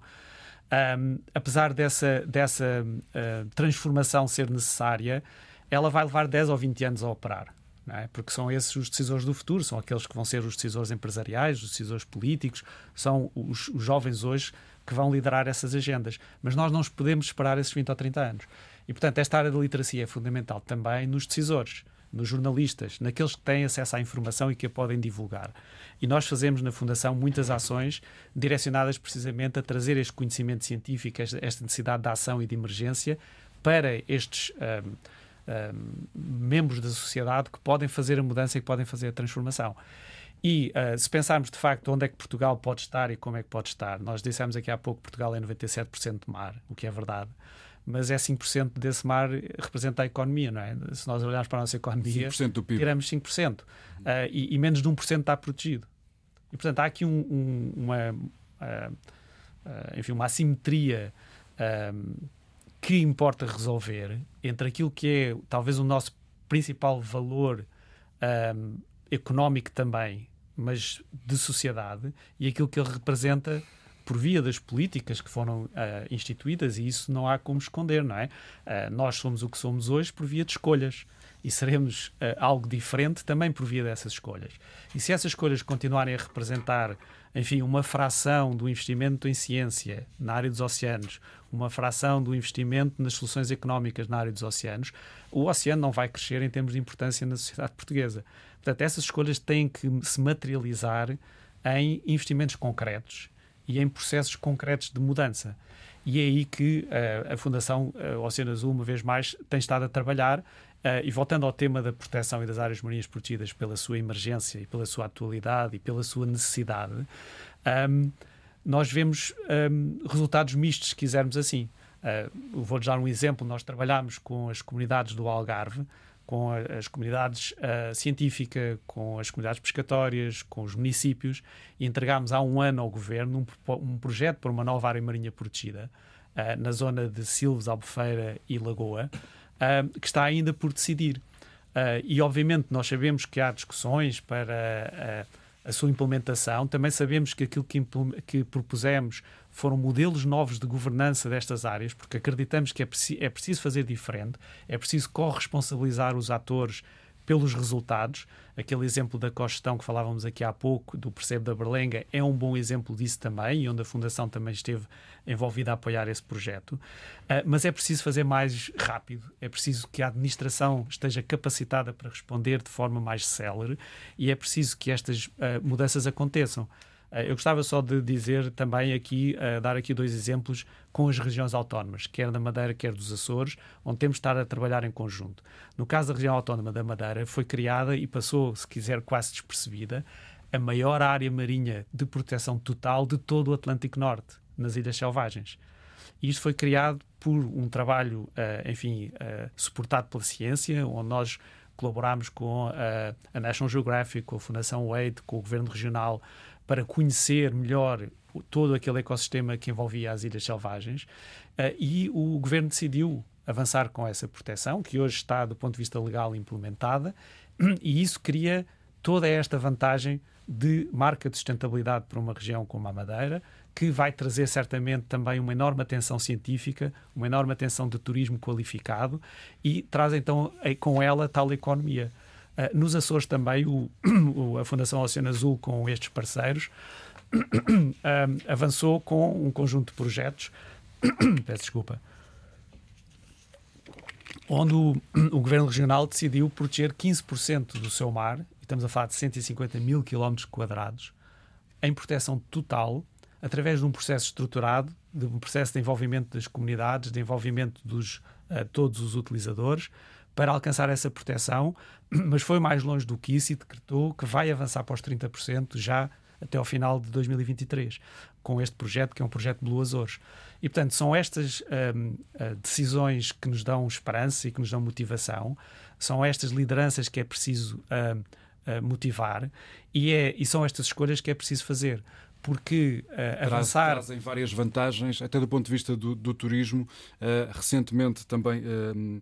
Um, apesar dessa, dessa uh, transformação ser necessária, ela vai levar 10 ou 20 anos a operar. É? Porque são esses os decisores do futuro, são aqueles que vão ser os decisores empresariais, os decisores políticos, são os, os jovens hoje que vão liderar essas agendas. Mas nós não podemos esperar esses 20 ou 30 anos. E, portanto, esta área da literacia é fundamental também nos decisores nos jornalistas, naqueles que têm acesso à informação e que a podem divulgar. E nós fazemos na Fundação muitas ações direcionadas precisamente a trazer este conhecimento científico, esta necessidade de ação e de emergência para estes um, um, membros da sociedade que podem fazer a mudança e que podem fazer a transformação. E uh, se pensarmos de facto onde é que Portugal pode estar e como é que pode estar, nós dissemos aqui há pouco que Portugal é 97% de mar, o que é verdade, mas é 5% desse mar representa a economia, não é? Se nós olharmos para a nossa economia, 5% do PIB. tiramos 5%. Uh, e, e, menos de 1% está protegido. E portanto há aqui um, um, uma, uh, enfim, uma assimetria que importa resolver entre aquilo que é talvez o nosso principal valor económico também mas de sociedade, e aquilo que ele representa por via das políticas que foram uh, instituídas, e isso não há como esconder, não é? Uh, nós somos o que somos hoje por via de escolhas e seremos uh, algo diferente também por via dessas escolhas. E se essas escolhas continuarem a representar, enfim, uma fração do investimento em ciência na área dos oceanos, uma fração do investimento nas soluções económicas na área dos oceanos, o oceano não vai crescer em termos de importância na sociedade portuguesa. Portanto, essas escolhas têm que se materializar em investimentos concretos e em processos concretos de mudança. E é aí que uh, a Fundação uh, Oceano Azul, uma vez mais, tem estado a trabalhar. Uh, e voltando ao tema da proteção e das áreas marinhas protegidas pela sua emergência e pela sua atualidade e pela sua necessidade, um, ehm, nós vemos um, ehm, resultados mistos, se quisermos assim. Uh, vou dar um exemplo: nós trabalhamos com as comunidades do Algarve com as comunidades uh, científica, com as comunidades pescatórias, com os municípios, e entregámos há um ano ao governo um, um projeto para uma nova área marinha protegida uh, na zona de Silves, Albufeira e Lagoa, uh, que está ainda por decidir. e, obviamente, nós sabemos que há discussões para a sua implementação. Também sabemos que aquilo que, que propusemos foram modelos novos de governança destas áreas, porque acreditamos que é, preci é preciso fazer diferente, é preciso corresponsabilizar os atores pelos resultados. Aquele exemplo da cogestão que falávamos aqui há pouco, do Percebe da Berlenga, é um bom exemplo disso também, e onde a Fundação também esteve envolvida a apoiar esse projeto. Uh, mas é preciso fazer mais rápido, é preciso que a administração esteja capacitada para responder de forma mais célere e é preciso que estas uh, mudanças aconteçam. Eh, eu gostava só de dizer também aqui, uh, dar aqui dois exemplos com as regiões autónomas, quer da Madeira, quer dos Açores, onde temos de estar a trabalhar em conjunto. No caso da região autónoma da Madeira, foi criada e passou, se quiser, quase despercebida, a maior área marinha de proteção total de todo o Atlântico Norte, nas Ilhas Selvagens. E isto foi criado por um trabalho, uh, enfim, suportado pela ciência, onde nós colaboramos com a National Geographic, com a Fundação Wade, com o Governo Regional, para conhecer melhor todo aquele ecossistema que envolvia as Ilhas Selvagens uh, e o governo decidiu avançar com essa proteção, que hoje está, do ponto de vista legal, implementada, e isso cria toda esta vantagem de marca de sustentabilidade para uma região como a Madeira, que vai trazer certamente também uma enorme atenção científica, uma enorme atenção de turismo qualificado e traz então com ela tal economia. Eh, nos Açores também, o, a Fundação Oceano Azul, com estes parceiros, eh, avançou com um conjunto de projetos. Peço desculpa. Onde o, o Governo Regional decidiu proteger 15% do seu mar, e estamos a falar de 150 mil quilómetros quadrados, em proteção total, através de um processo estruturado, de um processo de envolvimento das comunidades, de envolvimento dos uh, todos os utilizadores, para alcançar essa proteção, mas foi mais longe do que isso e decretou que vai avançar para os 30% já até ao final de 2023, com este projeto, que é um projeto Blue Azores. E, portanto, são estas hum, eh, decisões que nos dão esperança e que nos dão motivação, são estas lideranças que é preciso hum, hum, motivar e, é, e são estas escolhas que é preciso fazer porque uh, avançar. Trazem várias vantagens, até do ponto de vista do, do turismo. Uh, recentemente também uh,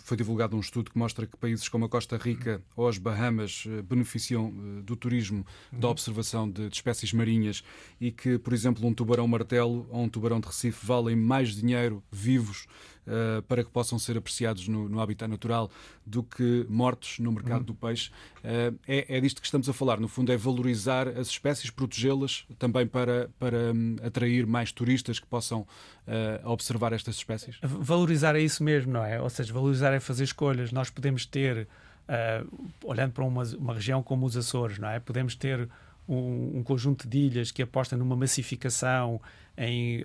foi divulgado um estudo que mostra que países como a Costa Rica ou as Bahamas beneficiam do turismo, da uhum. observação de, de, espécies marinhas e que, por exemplo, um tubarão-martelo ou um tubarão de Recife valem mais dinheiro vivos uh, para que possam ser apreciados no, no, habitat natural do que mortos no mercado uhum. do peixe. Uh, é, é disto que estamos a falar. No fundo, é valorizar as espécies, protegê-las também para, para um, atrair mais turistas que possam uh, observar estas espécies? Valorizar é isso mesmo, não é? Ou seja, valorizar é fazer escolhas. Nós podemos ter, olhando para uma, uma região como os Açores, não é? Podemos ter um, um, conjunto de ilhas que aposta numa massificação, em uh,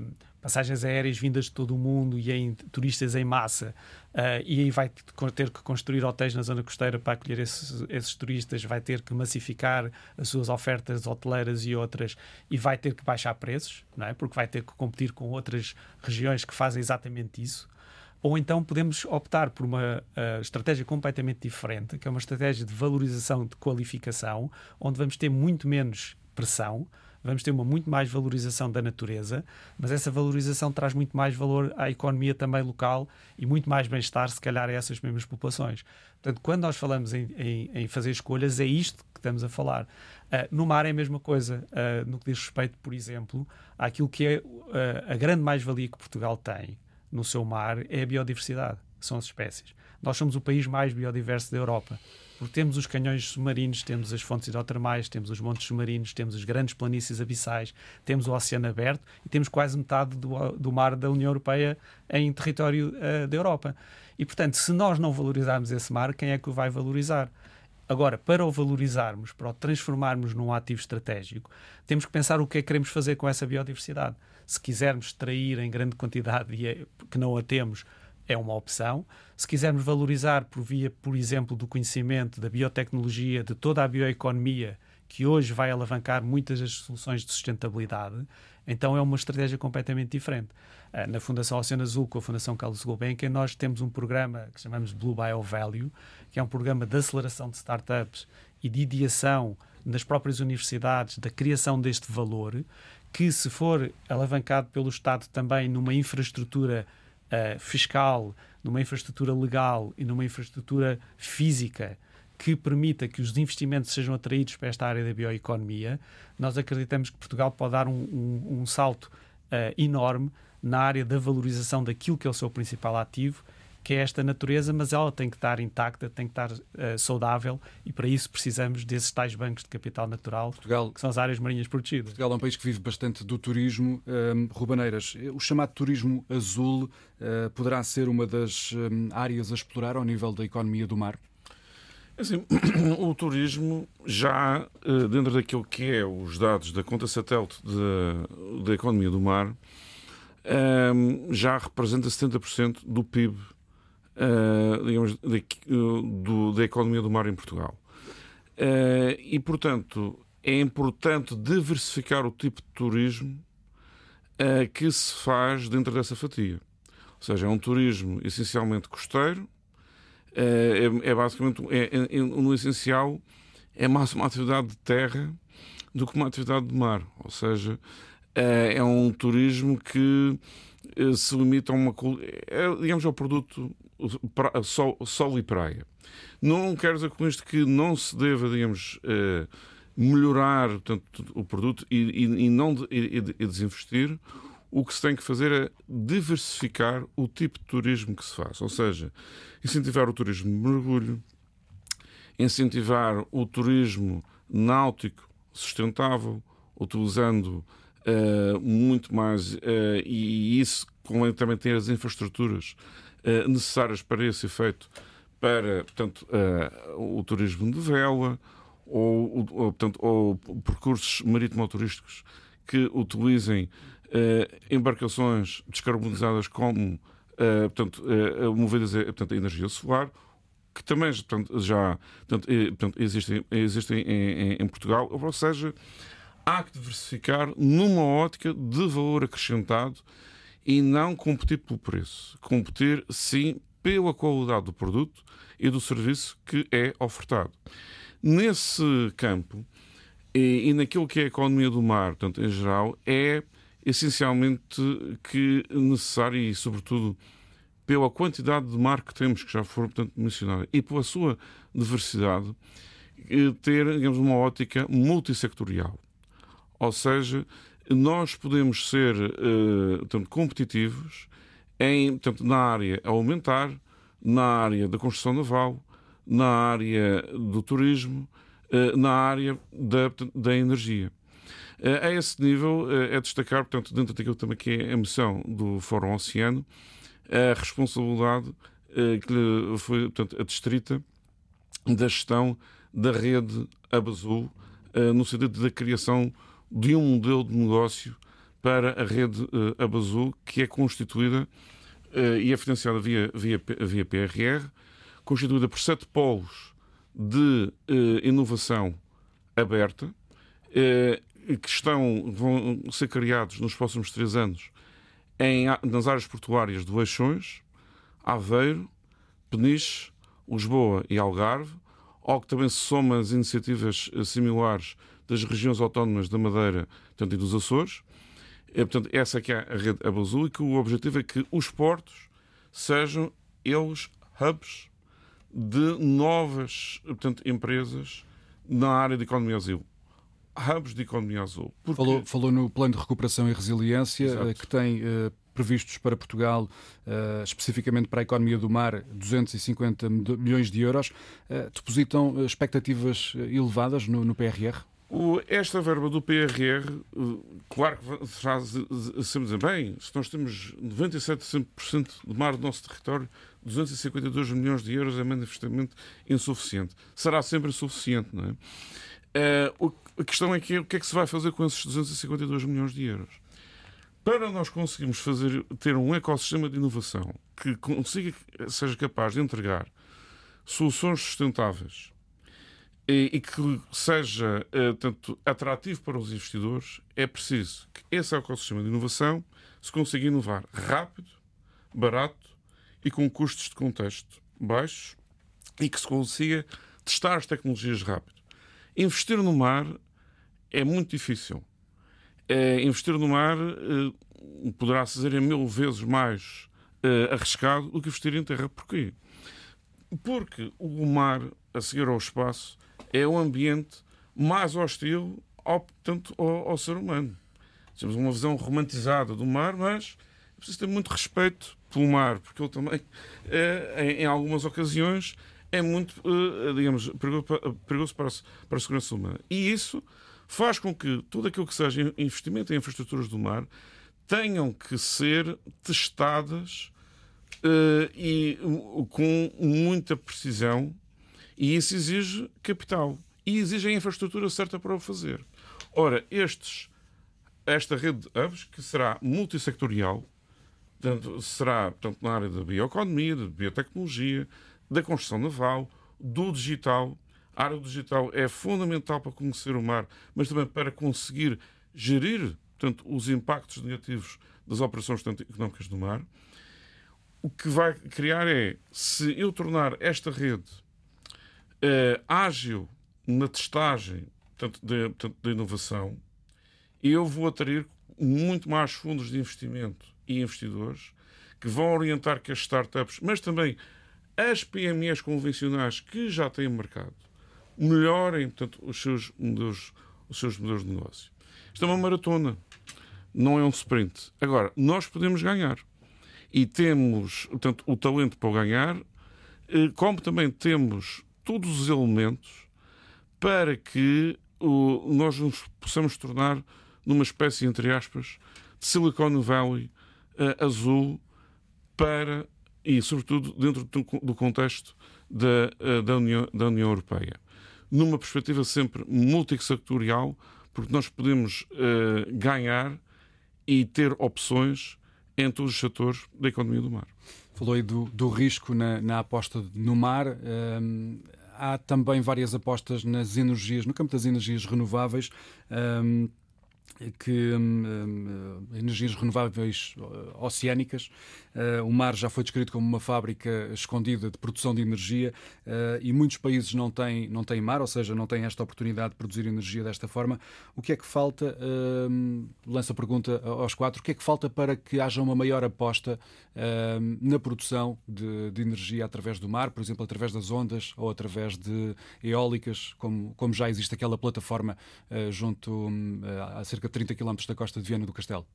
uh, passagens aéreas vindas de todo o mundo e em turistas em massa, uh, e aí vai ter que construir hotéis na zona costeira para acolher esses, esses, turistas, vai ter que massificar as suas ofertas hoteleiras e outras, e vai ter que baixar preços, não é? porque vai ter que competir com outras regiões que fazem exatamente isso. Ou então podemos optar por uma uh, estratégia completamente diferente, que é uma estratégia de valorização de qualificação, onde vamos ter muito menos pressão, vamos ter uma muito mais valorização da natureza, mas essa valorização traz muito mais valor à economia também local e muito mais bem-estar, se calhar, a essas mesmas populações. Portanto, quando nós falamos em, em, em fazer escolhas, é isto que estamos a falar. Uh, no mar é a mesma coisa, uh, no que diz respeito, por exemplo, àquilo que é a grande mais-valia que Portugal tem no seu mar é a biodiversidade, são as espécies. Nós somos o país mais biodiverso da Europa. Porque temos os canhões submarinos, temos as fontes hidrotermais, temos os montes submarinos, temos as grandes planícies abissais, temos o oceano aberto e temos quase metade do, do mar da União Europeia em território uh, da Europa. E, portanto, se nós não valorizarmos esse mar, quem é que o vai valorizar? Agora, para o valorizarmos, para o transformarmos num ativo estratégico, temos que pensar o que é que queremos fazer com essa biodiversidade se quisermos extrair em grande quantidade e é, que não a temos, é uma opção. Se quisermos valorizar por via, por exemplo, do conhecimento, da biotecnologia, de toda a bioeconomia, que hoje vai alavancar muitas das soluções de sustentabilidade, então é uma estratégia completamente diferente. Ah, na Fundação Oceano Azul, com a Fundação Carlos Gulbenkian, nós temos um programa que chamamos Blue Bio Value, que é um programa de aceleração de startups e de ideação nas próprias universidades da criação deste valor, que, se for alavancado pelo Estado também numa infraestrutura uh, fiscal, numa infraestrutura legal e numa infraestrutura física que permita que os investimentos sejam atraídos para esta área da bioeconomia, nós acreditamos que Portugal pode dar um, um, um salto uh, enorme na área da valorização daquilo que é o seu principal ativo que é esta natureza, mas ela tem que estar intacta, tem que estar uh, saudável e para isso precisamos desses tais bancos de capital natural, Portugal, que são as áreas marinhas protegidas. Portugal é um país que vive bastante do turismo. Um, Rubaneiras, o chamado turismo azul uh, poderá ser uma das um, áreas a explorar ao nível da economia do mar? Assim, o turismo já, eh, dentro daquilo que é os dados da conta satélite da, da economia do mar, já representa 70% do PIB uh, digamos, do, da economia do mar em Portugal. Uh, e, portanto, é importante diversificar o tipo de turismo uh, que se faz dentro dessa fatia. Ou seja, é um turismo essencialmente costeiro, é, é, basicamente, é, é, no essencial, é mais uma atividade de terra do que uma atividade de mar. Ou seja, é um turismo que se limita a uma. É, digamos, ao produto sol, sol e praia. Não quer dizer com isto que não se deva, digamos, uh, melhorar portanto, o produto e, e, e não de, e, e desinvestir. O que se tem que fazer é diversificar o tipo de turismo que se faz, ou seja, incentivar o turismo de mergulho, incentivar o turismo náutico sustentável, utilizando uh, muito mais, uh, e, e isso convém também ter as infraestruturas uh, necessárias para esse efeito, para portanto, uh, o turismo de vela ou, ou, portanto, ou percursos marítimo-turísticos que utilizem uh, embarcações descarbonizadas como portanto, movidas a, portanto, a energia solar, que também portanto, já portanto, existem, existem em, em, em Portugal, ou seja, há que diversificar numa ótica de valor acrescentado e não competir pelo preço. Competir, sim, pela qualidade do produto e do serviço que é ofertado. Nesse campo, e, e naquilo que é a economia do mar, portanto, em geral, é essencialmente que necessário e, sobretudo, pela quantidade de mar que temos, que já foram portanto, mencionadas, e pela sua diversidade, eh, ter, digamos, uma ótica multissectorial. Ou seja, nós podemos ser uh, portanto, competitivos em, portanto, na área alimentar, na área da construção naval, na área do turismo, uh, na área da, da energia. Uh, a esse nível é destacar, portanto, dentro daquilo também que é a missão do Fórum Oceano, a responsabilidade que lhe foi portanto, distrita da gestão da rede Abazul no sentido da criação de um modelo de negócio para a rede Abazul, que é constituída e é financiada via, via, via PRR, constituída por sete polos de inovação aberta, que estão, vão ser criados nos próximos três anos em, nas áreas portuárias de Leixões, Aveiro, Peniche, Lisboa e Algarve, ao que também se somam as iniciativas similares das regiões autónomas da Madeira portanto, e dos Açores. E, portanto, essa aqui é a rede Abazul e que o objetivo é que os portos sejam eles hubs de novas portanto, empresas na área de economia azul. Hubs de economia azul. Porque... Falou, falou, no plano de recuperação e resiliência Exato. Eh, que tem uh, previstos para Portugal, uh, especificamente para a economia do mar, 250 milhões de euros. Uh, depositam expectativas elevadas no, no PRR? Esta verba do PRR, claro que será sempre dizer, bem, se nós temos 97% do mar do nosso território, 252 milhões de euros é manifestamente insuficiente. Será sempre insuficiente, não é? Uh, a questão é que o que é que se vai fazer com esses 252 milhões de euros? Para nós conseguirmos fazer, ter um ecossistema de inovação que consiga, seja capaz de entregar soluções sustentáveis e, que seja uh, tanto atrativo para os investidores, é preciso que esse ecossistema de inovação se consiga inovar rápido, barato e com custos de contexto baixos e que se consiga testar as tecnologias rápido. Investir no mar é muito difícil. É, investir no mar poderá-se dizer é mil vezes mais é, arriscado do que investir em terra. Porquê? Porque o mar, a seguir ao espaço, é o ambiente mais hostil ao, ao, ao ser humano. Temos uma visão romantizada do mar, mas é preciso ter muito respeito pelo mar, porque ele também, é, em, algumas ocasiões, é muito, uh, digamos, perigoso para, para a segurança humana. E isso faz com que tudo aquilo que seja investimento em infraestruturas do mar tenham que ser testadas uh, e com muita precisão e isso exige capital e exige a infraestrutura certa para o fazer. Ora, estes, esta rede de hubs, que será multissectorial, portanto, será portanto, na área da bioeconomia, da biotecnologia, da construção naval, do digital. A área do digital é fundamental para conhecer o mar, mas também para conseguir gerir portanto, os impactos negativos das operações portanto, económicas do mar. O que vai criar é, se eu tornar esta rede uh, ágil na testagem portanto, de, portanto, de inovação, eu vou atrair muito mais fundos de investimento e investidores que vão orientar que as startups, mas também as PMEs convencionais que já têm mercado melhorem portanto, os, seus modelos, os seus modelos de negócio. Isto é uma maratona, não é um sprint. Agora, nós podemos ganhar. E temos portanto, o talento para ganhar, eh, como também temos todos os elementos para que o, nós nos possamos tornar numa espécie, entre aspas, de Silicon Valley uh, azul para e, sobretudo, dentro do contexto da, eh, da, União, da União Europeia. Numa perspectiva sempre multissectorial, porque nós podemos uh, ganhar e ter opções em todos os setores da economia do mar. Falou aí do, do risco na, na, aposta no mar. Um, há também várias apostas nas energias, no campo das energias renováveis. Um, que hum, hum, energias renováveis oceânicas. Uh, o mar já foi descrito como uma fábrica escondida de produção de energia uh, e muitos países não têm, não têm mar, ou seja, não têm esta oportunidade de produzir energia desta forma. O que é que falta? Uh, lanço a pergunta aos quatro: o que é que falta para que haja uma maior aposta na produção de, de, energia através do mar, por exemplo, através das ondas ou através de eólicas, como, como já existe aquela plataforma junto hum, a cerca de 30 km da costa de Viana do Castelo?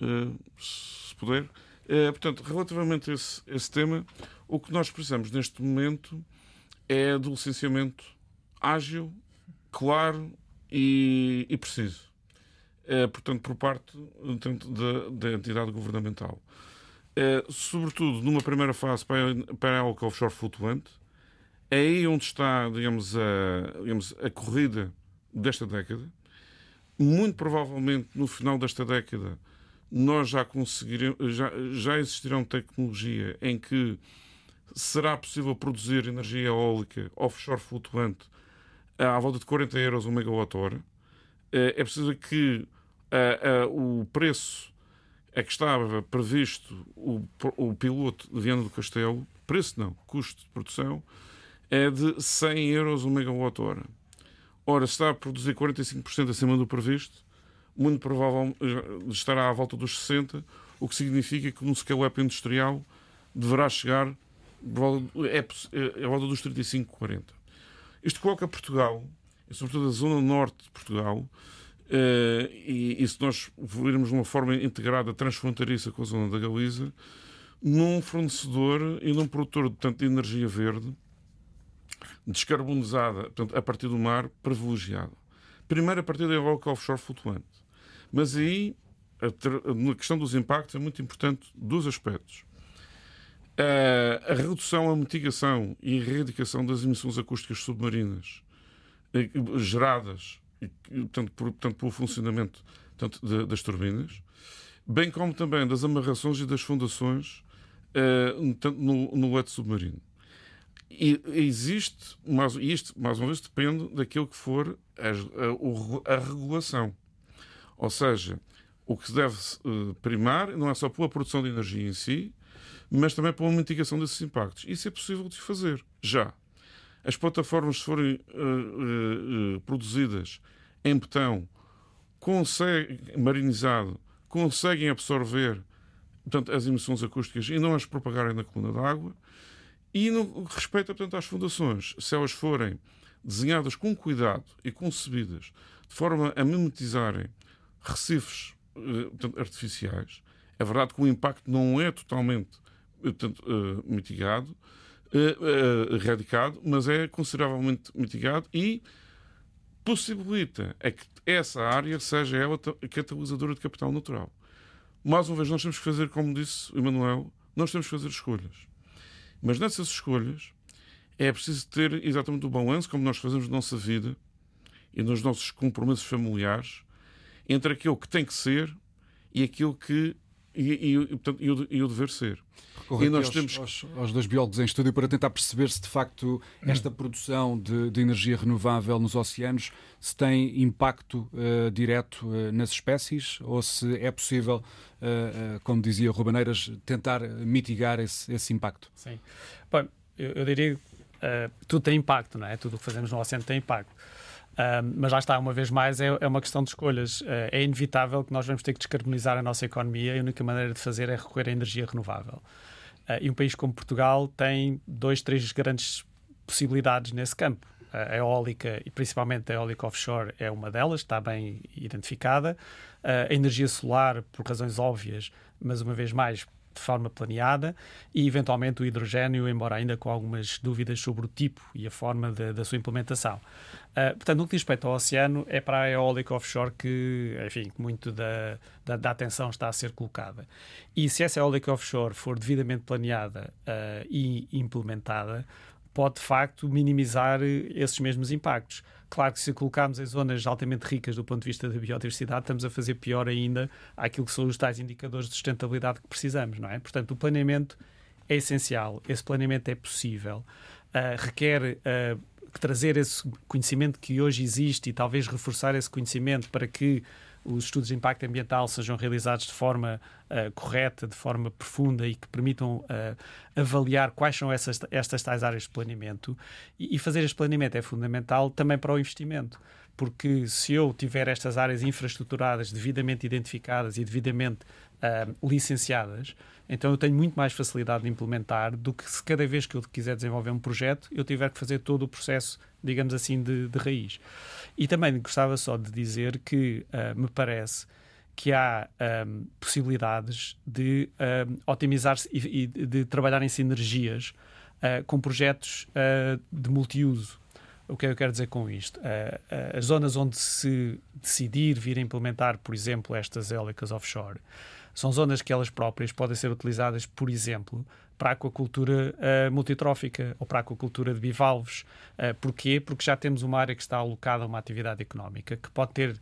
Uh, se puder. Uh, portanto, relativamente a esse, esse, tema, o que nós precisamos neste momento é do licenciamento ágil, claro e, e preciso. Uh, portanto, por parte da, da entidade governamental. sobretudo numa primeira fase para, para a offshore flutuante, É aí onde está, digamos, a, digamos, a corrida desta década. Muito provavelmente no final desta década nós já conseguiremos, já, já existirão tecnologia em que será possível produzir energia eólica offshore flutuante à volta de 40 euros o megawatt-hora. Eh, é preciso que o preço a que estava previsto o, o piloto de Viana do Castelo, preço não, custo de produção, é de 100 euros o megawatt-hora. Ora, está a produzir 45% acima do previsto, muito provavelmente estará à volta dos 60, o que significa que no scale-up industrial deverá chegar é, é, à volta dos 35, 40. Isto coloca Portugal, e sobretudo a zona norte de Portugal, Uh, e, se nós virmos de uma forma integrada, transfronteiriça com a zona da Galiza, num fornecedor e num produtor portanto, de energia verde descarbonizada portanto, a partir do mar privilegiado. Primeiro a partir da eólica offshore flutuante. Mas aí, a, na questão dos impactos, é muito importante dois aspectos. Uh, a redução, a mitigação e a erradicação das emissões acústicas submarinas uh, geradas tanto, por, tanto pelo funcionamento tanto de, das turbinas, bem como também das amarrações e das fundações uh, no, no leito submarino. E existe, mas isto, mais uma vez, depende daquilo que for a, a, a regulação. Ou seja, o que deve uh, primar não é só pela produção de energia em si, mas também pela mitigação desses impactos. Isso é possível de fazer, já. As plataformas, se forem uh, uh, produzidas em betão, marinizado, conseguem absorver portanto, as emissões acústicas e não as propagarem na coluna d'água. E no respeito portanto, às fundações, se elas forem desenhadas com cuidado e concebidas de forma a mimetizarem recifes eh, portanto, artificiais, é verdade que o impacto não é totalmente portanto, uh, mitigado, erradicado, mas é consideravelmente mitigado e possibilita é que essa área seja ela catalisadora de capital natural. Mais uma vez, nós temos que fazer, como disse Emanuel, nós temos que fazer escolhas. Mas nessas escolhas é preciso ter exatamente o balanço, como nós fazemos na nossa vida e nos nossos compromissos familiares, entre aquilo que tem que ser e aquilo que e, e, e, portanto, e, o, e o dever ser. e nós aos, temos aos, aos, dois biólogos em estúdio para tentar perceber se de facto esta produção de, de energia renovável nos oceanos se tem impacto uh, direto uh, nas espécies ou se é possível, uh, como dizia Rubaneiras, tentar mitigar esse, esse impacto. Sim. Bom, eu, eu diria tudo tem impacto, não é? Tudo o que fazemos no oceano tem impacto mas lá está, uma vez mais, é, é uma questão de escolhas. Uh, é inevitável que nós vamos ter que descarbonizar a nossa economia e a única maneira de fazer é recorrer à energia renovável. Uh, e um país como Portugal tem dois, três grandes possibilidades nesse campo. A eólica, e principalmente a eólica offshore, é uma delas, está bem identificada. Uh, a energia solar, por razões óbvias, mas uma vez mais, de forma planeada e, eventualmente, o hidrogênio, embora ainda com algumas dúvidas sobre o tipo e a forma de, da sua implementação. Uh, portanto, no que diz respeito ao oceano, é para a eólica offshore que, enfim, muito da, da, da, atenção está a ser colocada. E se essa eólica offshore for devidamente planeada uh, e implementada, pode de facto minimizar esses mesmos impactos. Claro que se colocarmos em zonas altamente ricas do ponto de vista da biodiversidade, estamos a fazer pior ainda aquilo que são os tais indicadores de sustentabilidade que precisamos, não é? Portanto, o planeamento é essencial, esse planeamento é possível, uh, requer uh, trazer esse conhecimento que hoje existe e talvez reforçar esse conhecimento para que os estudos de impacto ambiental sejam realizados de forma uh, correta, de forma profunda e que permitam uh, avaliar quais são essas, estas tais áreas de planeamento. E, e fazer este planeamento é fundamental também para o investimento porque se eu tiver estas áreas infraestruturadas devidamente identificadas e devidamente uh, licenciadas, então eu tenho muito mais facilidade de implementar do que se cada vez que eu quiser desenvolver um projeto eu tiver que fazer todo o processo, digamos assim, de, de raiz. E também gostava só de dizer que uh, me parece que há um, possibilidades de um, otimizar-se e, e, de trabalhar em sinergias uh, com projetos de multiuso o que é que eu quero dizer com isto? Uh, as zonas onde se decidir vir a implementar, por exemplo, estas eólicas offshore, são zonas que elas próprias podem ser utilizadas, por exemplo, para a aquacultura uh, multitrófica ou para a aquacultura de bivalves. Uh, porquê? Porque já temos uma área que está alocada a uma atividade económica que pode ter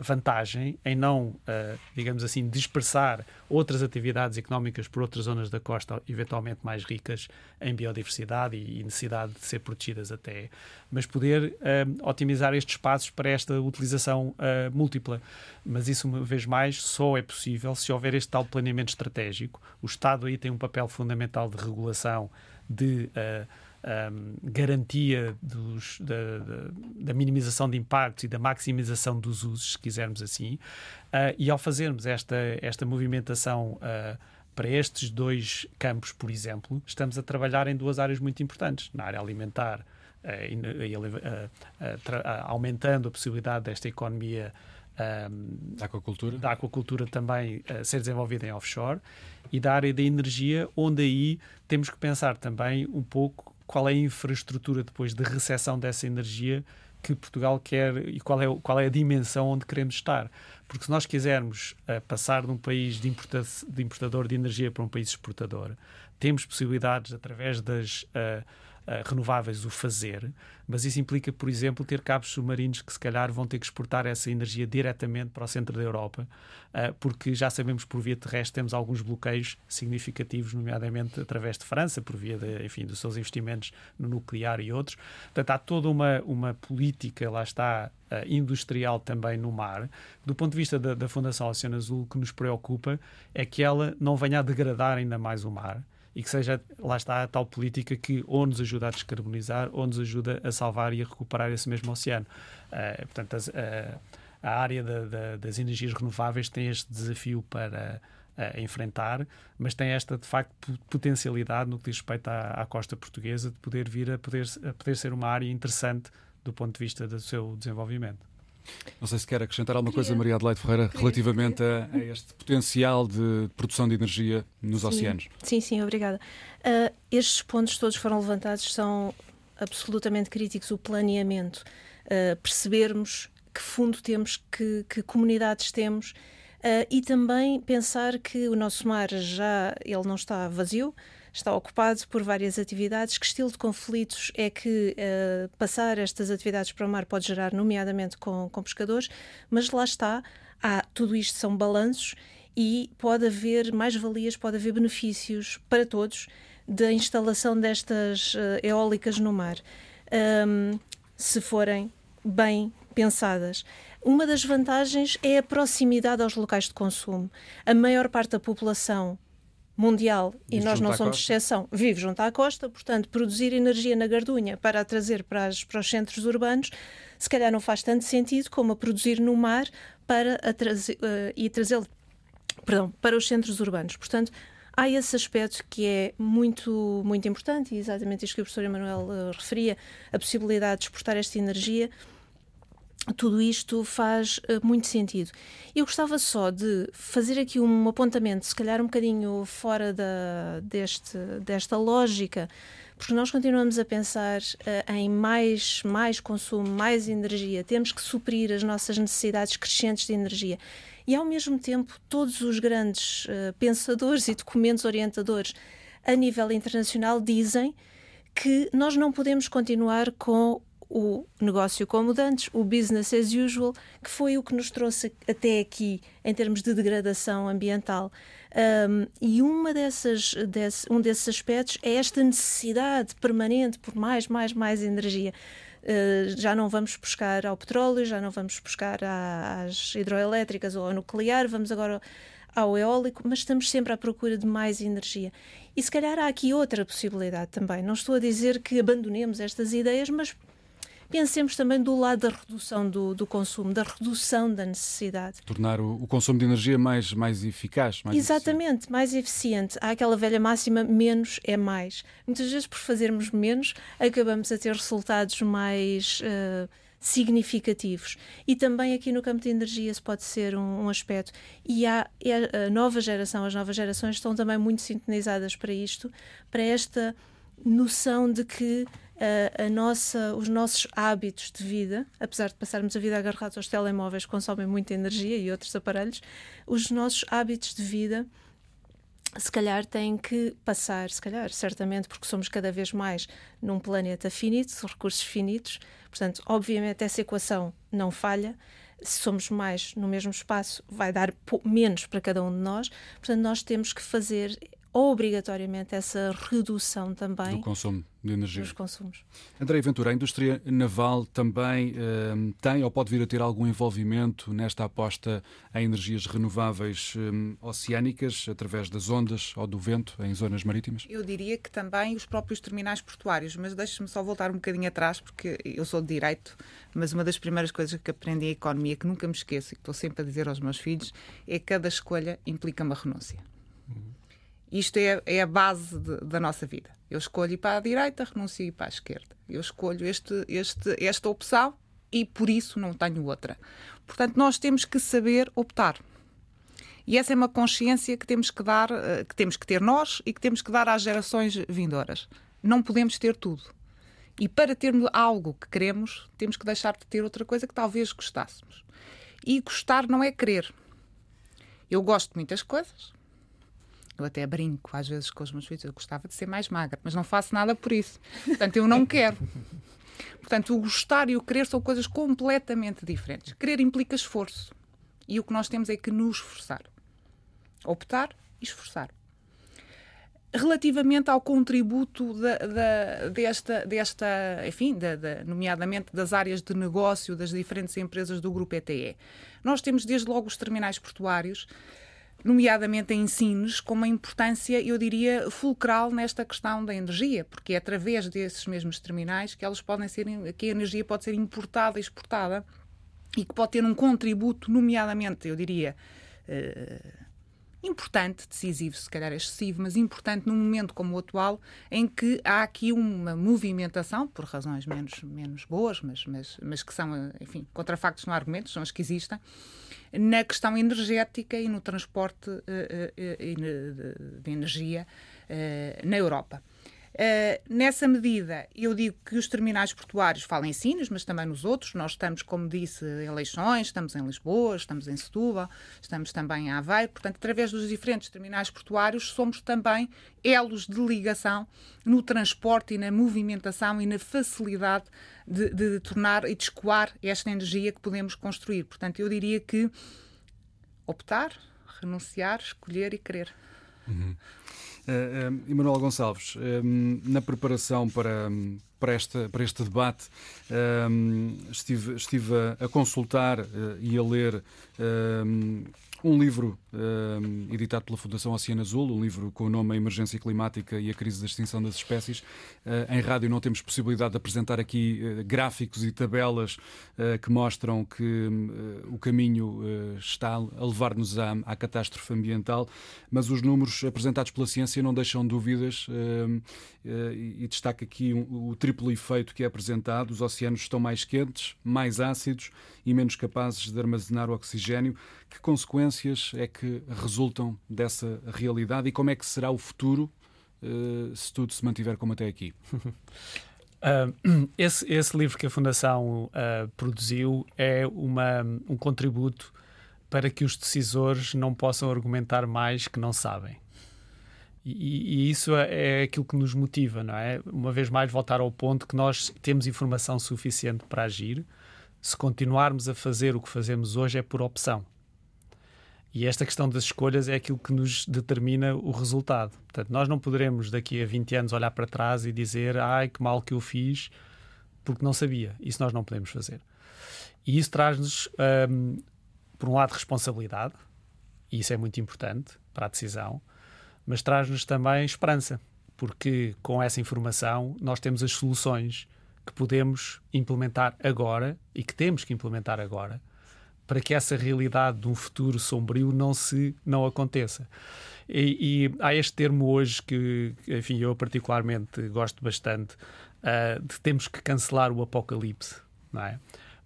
vantagem em não, uh, digamos assim, dispersar outras atividades económicas por outras zonas da costa, eventualmente mais ricas em biodiversidade e, necessidade de ser protegidas até, mas poder otimizar estes espaços para esta utilização múltipla. Mas isso, uma vez mais, só é possível se houver este tal planeamento estratégico. O Estado aí tem um papel fundamental de regulação, de um, garantia dos, da, da, da, minimização de impactos e da maximização dos usos, se quisermos assim. Uh, e ao fazermos esta, esta movimentação uh, para estes dois campos, por exemplo, estamos a trabalhar em duas áreas muito importantes. Na área alimentar, aumentando a possibilidade desta economia um, da aquacultura, da aquacultura também uh, ser desenvolvida em offshore e da área da energia, onde aí temos que pensar também um pouco qual é a infraestrutura depois de recepção dessa energia que Portugal quer e qual é, qual é a dimensão onde queremos estar. Porque se nós quisermos uh, passar de um país de, importa de, importador de energia para um país exportador, temos possibilidades através das. Uh, renováveis o fazer, mas isso implica, por exemplo, ter cabos submarinos que se calhar vão ter que exportar essa energia diretamente para o centro da Europa, uh, porque já sabemos por via terrestre temos alguns bloqueios significativos, nomeadamente através de França, por via de, enfim, dos seus investimentos no nuclear e outros. Portanto, há toda uma, uma política, lá está, uh, industrial também no mar. Do ponto de vista da, da Fundação Oceano Azul, o que nos preocupa é que ela não venha a degradar ainda mais o mar e que seja, lá está, a tal política que ou nos ajuda a descarbonizar ou nos ajuda a salvar e a recuperar esse mesmo oceano. Uh, portanto, as, uh, a área da, da, das energias renováveis tem este desafio para uh, enfrentar, mas tem esta, de facto, potencialidade no que diz respeito à, à costa portuguesa de poder vir a poder, a poder ser uma área interessante do ponto de vista do seu desenvolvimento. Não sei se quer acrescentar alguma coisa, Maria Adelaide Ferreira, relativamente a, a, este potencial de produção de energia nos sim. oceanos. Sim, sim, obrigada. Uh, estes pontos todos foram levantados, são absolutamente críticos. O planeamento, uh, percebermos que fundo temos, que, que comunidades temos uh, e também pensar que o nosso mar já ele não está vazio, está ocupado por várias atividades. Que estilo de conflitos é que uh, passar estas atividades para o mar pode gerar, nomeadamente com, com pescadores, mas lá está, há, tudo isto são balanços e pode haver mais-valias, pode haver benefícios para todos da instalação destas uh, eólicas no mar, um, se forem bem pensadas. Uma das vantagens é a proximidade aos locais de consumo. A maior parte da população mundial, e nós não somos exceção, vive junto à costa, portanto, produzir energia na Gardunha para a trazer para, as, para os centros urbanos, se calhar não faz tanto sentido como a produzir no mar para a trazer, uh, e trazê-lo perdão, para os centros urbanos. Portanto, há esse aspecto que é muito, muito importante, e exatamente isto que o professor Emanuel uh, referia, a possibilidade de exportar esta energia tudo isto faz uh, muito sentido. Eu gostava só de fazer aqui um apontamento, se calhar um bocadinho fora da, deste, desta lógica, porque nós continuamos a pensar uh, em mais, mais consumo, mais energia, temos que suprir as nossas necessidades crescentes de energia. E ao mesmo tempo, todos os grandes uh, pensadores e documentos orientadores a nível internacional dizem que nós não podemos continuar com o negócio como antes, o business as usual, que foi o que nos trouxe até aqui em termos de degradação ambiental. Um, e uma dessas, desse, um desses aspectos é esta necessidade permanente por mais, mais, mais energia. Uh, já não vamos buscar ao petróleo, já não vamos buscar às hidroelétricas ou ao nuclear, vamos agora ao eólico, mas estamos sempre à procura de mais energia. E se calhar há aqui outra possibilidade também. Não estou a dizer que abandonemos estas ideias, mas pensemos também do lado da redução do, do consumo, da redução da necessidade. Tornar o, o consumo de energia mais, mais eficaz. Mais Exatamente, eficiente. mais eficiente. Há aquela velha máxima: menos é mais. Muitas vezes, por fazermos menos, acabamos a ter resultados mais. Uh, significativos. E também aqui no campo de energia se pode ser um, um aspecto. E há, a nova geração, as novas gerações estão também muito sintonizadas para isto, para esta noção de que a, nossa, os nossos hábitos de vida, apesar de passarmos a vida agarrados aos telemóveis consomem muita energia e outros aparelhos, os nossos hábitos de vida se calhar tem que passar, se calhar, certamente, porque somos cada vez mais num planeta finito, recursos finitos, portanto, obviamente essa equação não falha. Se somos mais no mesmo espaço, vai dar menos para cada um de nós. Portanto, nós temos que fazer obrigatoriamente essa redução também do consumo de energia. Dos consumos. André Ventura, a indústria naval também eh, tem ou pode vir a ter algum envolvimento nesta aposta em energias renováveis eh, oceânicas através das ondas ou do vento em zonas marítimas? Eu diria que também os próprios terminais portuários, mas deixe-me só voltar um bocadinho atrás porque eu sou de direito, mas uma das primeiras coisas que aprendi em economia que nunca me esqueço e que estou sempre a dizer aos meus filhos é que cada escolha implica uma renúncia. Isto é, é a base de, da nossa vida. Eu escolho ir para a direita, renuncio ir para a esquerda. Eu escolho este, este, esta opção e por isso não tenho outra. Portanto, nós temos que saber optar. E essa é uma consciência que temos que dar, eh, que temos que ter nós e que temos que dar às gerações vindouras. Não podemos ter tudo. E para termos algo que queremos, temos que deixar de ter outra coisa que talvez gostássemos. E gostar não é querer. Eu gosto de muitas coisas, eu até brinco às vezes com os meus filhos, eu gostava de ser mais magra, mas não faço nada por isso. Portanto, eu não quero. Portanto, o gostar e o querer são coisas completamente diferentes. Querer implica esforço. E o que nós temos é que nos esforçar. Optar e esforçar. Relativamente ao contributo da, da, desta, desta, enfim, da, nomeadamente das áreas de negócio das diferentes empresas do Grupo ETE, nós temos desde logo os terminais portuários, nomeadamente em Sines, com uma importância, eu diria, fulcral nesta questão da energia, porque é através desses mesmos terminais que elas podem ser, que a energia pode ser importada e exportada e que pode ter um contributo, nomeadamente, eu diria, eh, importante, decisivo, se calhar excessivo, mas importante num momento como o atual, em que há aqui uma movimentação, por razões menos, menos boas, mas, mas, mas que são, enfim, contrafactos não argumentos, são as que existem, na questão energética e no transporte uh, uh, de energia uh, na Europa. Uh, nessa medida, eu digo que os terminais portuários falam em Sines, mas também nos outros. Nós estamos, como disse, em Leixões, estamos em Lisboa, estamos em Setúbal, estamos também em Aveiro. Portanto, através dos diferentes terminais portuários, somos também elos de ligação no transporte e na movimentação e na facilidade de, de, de tornar e de escoar esta energia que podemos construir. Portanto, eu diria que optar, renunciar, escolher e querer. Uhum. Uh, uh, Emanuel Gonçalves, uh, na preparação para, para, esta, para este debate, estive, estive a consultar e a ler um livro uh, editado pela Fundação Oceano Azul, um livro com o nome A Emergência Climática e a Crise da Extinção das Espécies. Uh, em rádio não temos possibilidade de apresentar aqui uh, gráficos e tabelas eh, que mostram que o caminho está a levar-nos à, à, catástrofe ambiental, mas os números apresentados pela ciência não deixam dúvidas e destaca aqui um, o triplo efeito que é apresentado. Os oceanos estão mais quentes, mais ácidos e menos capazes de armazenar o oxigênio. Que consequências é que resultam dessa realidade e como é que será o futuro uh, se tudo se mantiver como até aqui? Uh, esse, esse, livro que a Fundação uh, produziu é uma, um contributo para que os decisores não possam argumentar mais que não sabem. E, e, isso é, é aquilo que nos motiva, não é? Uma vez mais, voltar ao ponto que nós temos informação suficiente para agir. Se continuarmos a fazer o que fazemos hoje, é por opção. E esta questão das escolhas é aquilo que nos determina o resultado. Portanto, nós não poderemos daqui a 20 anos olhar para trás e dizer ai que mal que eu fiz porque não sabia. Isso nós não podemos fazer. E isso traz-nos, um, por um lado, responsabilidade, e isso é muito importante para a decisão, mas traz-nos também esperança, porque com essa informação nós temos as soluções que podemos implementar agora e que temos que implementar agora para que essa realidade de um futuro sombrio não se não aconteça. E, e há este termo hoje que, enfim, eu particularmente gosto bastante, uh, de temos que cancelar o apocalipse, não é?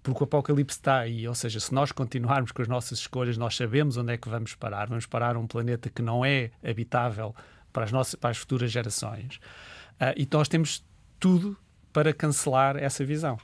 Porque o apocalipse está aí, ou seja, se nós continuarmos com as nossas escolhas, nós sabemos onde é que vamos parar. Vamos parar um planeta que não é habitável para as, nossas, para as futuras gerações. Uh, e nós temos tudo para cancelar essa visão.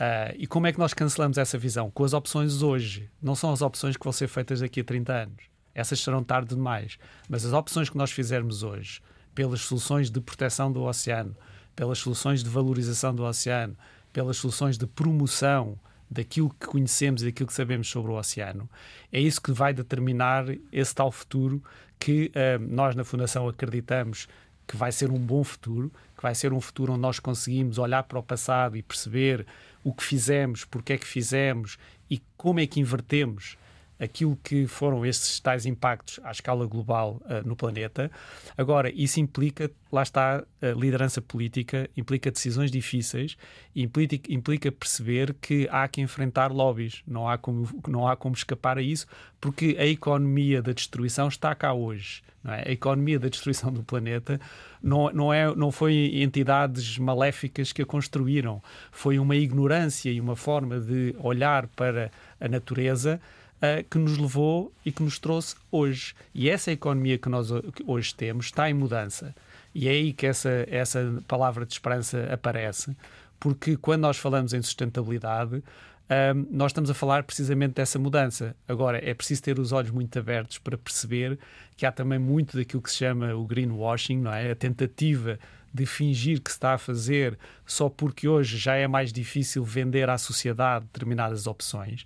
Uh, e como é que nós cancelamos essa visão? Com as opções hoje. Não são as opções que vão ser feitas daqui a 30 anos. Essas serão tarde demais. Mas as opções que nós fizermos hoje, pelas soluções de proteção do oceano, pelas soluções de valorização do oceano, pelas soluções de promoção daquilo que conhecemos e daquilo que sabemos sobre o oceano, é isso que vai determinar esse tal futuro que uh, nós na Fundação acreditamos que vai ser um bom futuro, que vai ser um futuro onde nós conseguimos olhar para o passado e perceber o que fizemos, porque é que fizemos e como é que invertemos aquilo que foram esses tais impactos à escala global uh, no planeta. Agora, isso implica, lá está, a liderança política, implica decisões difíceis, implica, implica perceber que há que enfrentar lobbies, não há, como, não há como escapar a isso, porque a economia da destruição está cá hoje. É? A economia da destruição do planeta não, não, é, não foi entidades maléficas que a construíram, foi uma ignorância e uma forma de olhar para a natureza uh, que nos levou e que nos trouxe hoje. E essa economia que nós hoje temos está em mudança. E é aí que essa, essa palavra de esperança aparece, porque quando nós falamos em sustentabilidade, um, nós estamos a falar precisamente dessa mudança. Agora, é preciso ter os olhos muito abertos para perceber que há também muito daquilo que se chama o greenwashing, não é? A tentativa de fingir que se está a fazer só porque hoje já é mais difícil vender à sociedade determinadas opções.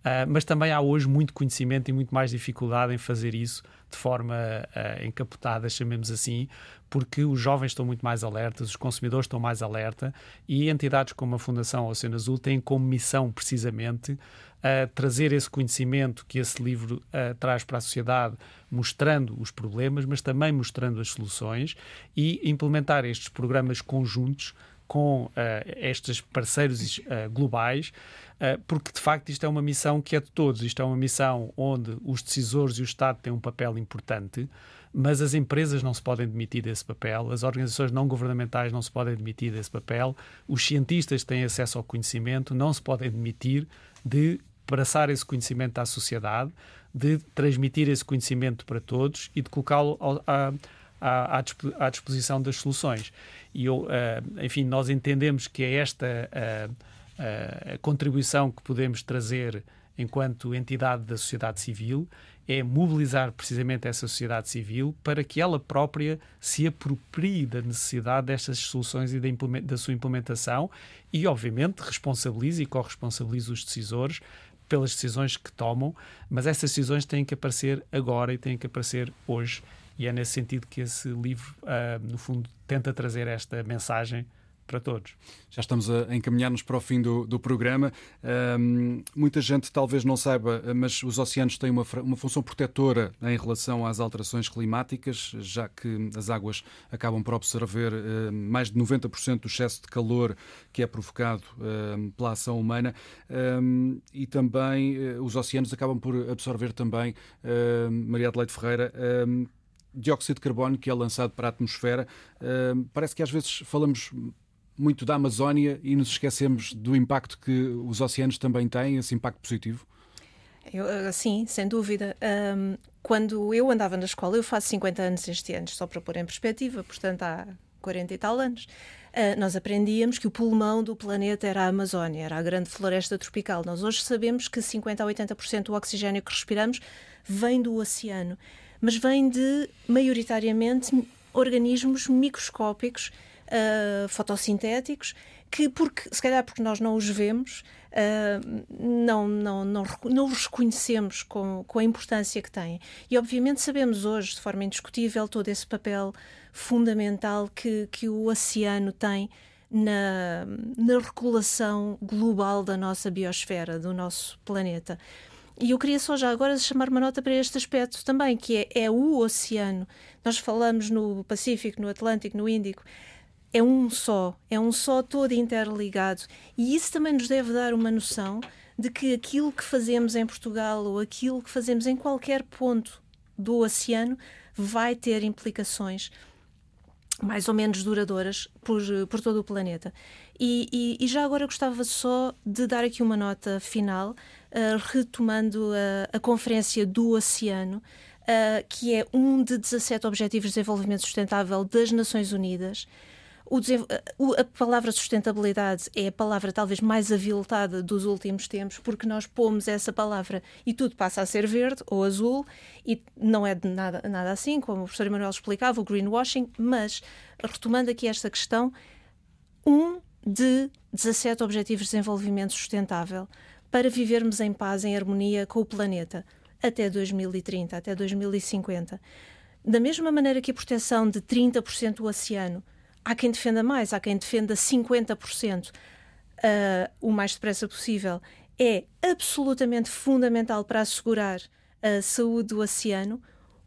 Uh, mas também há hoje muito conhecimento e muito mais dificuldade em fazer isso de forma uh, encapotada, chamemos assim, porque os jovens estão muito mais alertas, os consumidores estão mais alerta e entidades como a Fundação Oceano Azul têm como missão precisamente uh, trazer esse conhecimento que esse livro uh, traz para a sociedade, mostrando os problemas, mas também mostrando as soluções e implementar estes programas conjuntos com uh, estes parceiros uh, globais, uh, porque de facto isto é uma missão que é de todos. Isto é uma missão onde os decisores e o Estado têm um papel importante, mas as empresas não se podem demitir desse papel, as organizações não governamentais não se podem demitir desse papel, os cientistas têm acesso ao conhecimento, não se podem demitir de passar esse conhecimento à sociedade, de transmitir esse conhecimento para todos e de colocá-lo à, à, à disposição das soluções. E eu, uh, enfim, nós entendemos que é esta uh, uh, a contribuição que podemos trazer enquanto entidade da sociedade civil é mobilizar precisamente essa sociedade civil para que ela própria se aproprie da necessidade destas soluções e da sua implementação e, obviamente, responsabilize e corresponsabilize os decisores pelas decisões que tomam, mas essas decisões têm que aparecer agora e têm que aparecer hoje. E é nesse sentido que esse livro, uh, no fundo, tenta trazer esta mensagem para todos. Já estamos a encaminhar-nos para o fim do, do programa. Muita gente talvez não saiba, mas os oceanos têm uma, uma função protetora em relação às alterações climáticas, já que as águas acabam por absorver mais de 90% do excesso de calor que é provocado pela ação humana um, e também uh, os oceanos acabam por absorver também, Maria Adelaide Ferreira, dióxido de carbono que é lançado para a atmosfera. parece que às vezes falamos muito da Amazónia e nos esquecemos do impacto que os oceanos também têm, esse impacto positivo? Eu, ah, sim, sem dúvida. Um, quando eu andava na escola, eu faço 50 anos este ano, só para pôr em perspectiva, portanto há 40 e tal anos, uh, nós aprendíamos que o pulmão do planeta era a Amazónia, era a grande floresta tropical. Nós hoje sabemos que 50 a 80% do oxigênio que respiramos vem do oceano, mas vem de, maioritariamente, organismos microscópicos uh, fotossintéticos, que porque, se calhar porque nós não os vemos, uh, não, não, não, não os reconhecemos com, com a importância que têm. E obviamente sabemos hoje, de forma indiscutível, todo esse papel fundamental que, que o oceano tem na, na regulação global da nossa biosfera, do nosso planeta. E eu queria só já agora chamar uma nota para este aspecto também, que é, é o oceano. Nós falamos no Pacífico, no Atlântico, no Índico é um só, é um só todo interligado. E isso também nos deve dar uma noção de que aquilo que fazemos em Portugal ou aquilo que fazemos em qualquer ponto do oceano vai ter implicações mais ou menos duradouras por, por todo o planeta. E, e, e já agora gostava só de dar aqui uma nota final, retomando a, a, Conferência do Oceano, uh, que é um de 17 Objetivos de Desenvolvimento Sustentável das Nações Unidas. O, a palavra sustentabilidade é a palavra talvez mais aviltada dos últimos tempos, porque nós pomos essa palavra e tudo passa a ser verde ou azul, e não é nada, nada assim, como o professor Emanuel explicava, o greenwashing, mas retomando aqui esta questão, um de 17 Objetivos de Desenvolvimento Sustentável para vivermos em paz, em harmonia com o planeta até 2030, até 2050. Da mesma maneira que a proteção de 30% do oceano, há quem defenda mais, há quem defenda 50% uh, o mais depressa possível, é absolutamente fundamental para assegurar a saúde do oceano.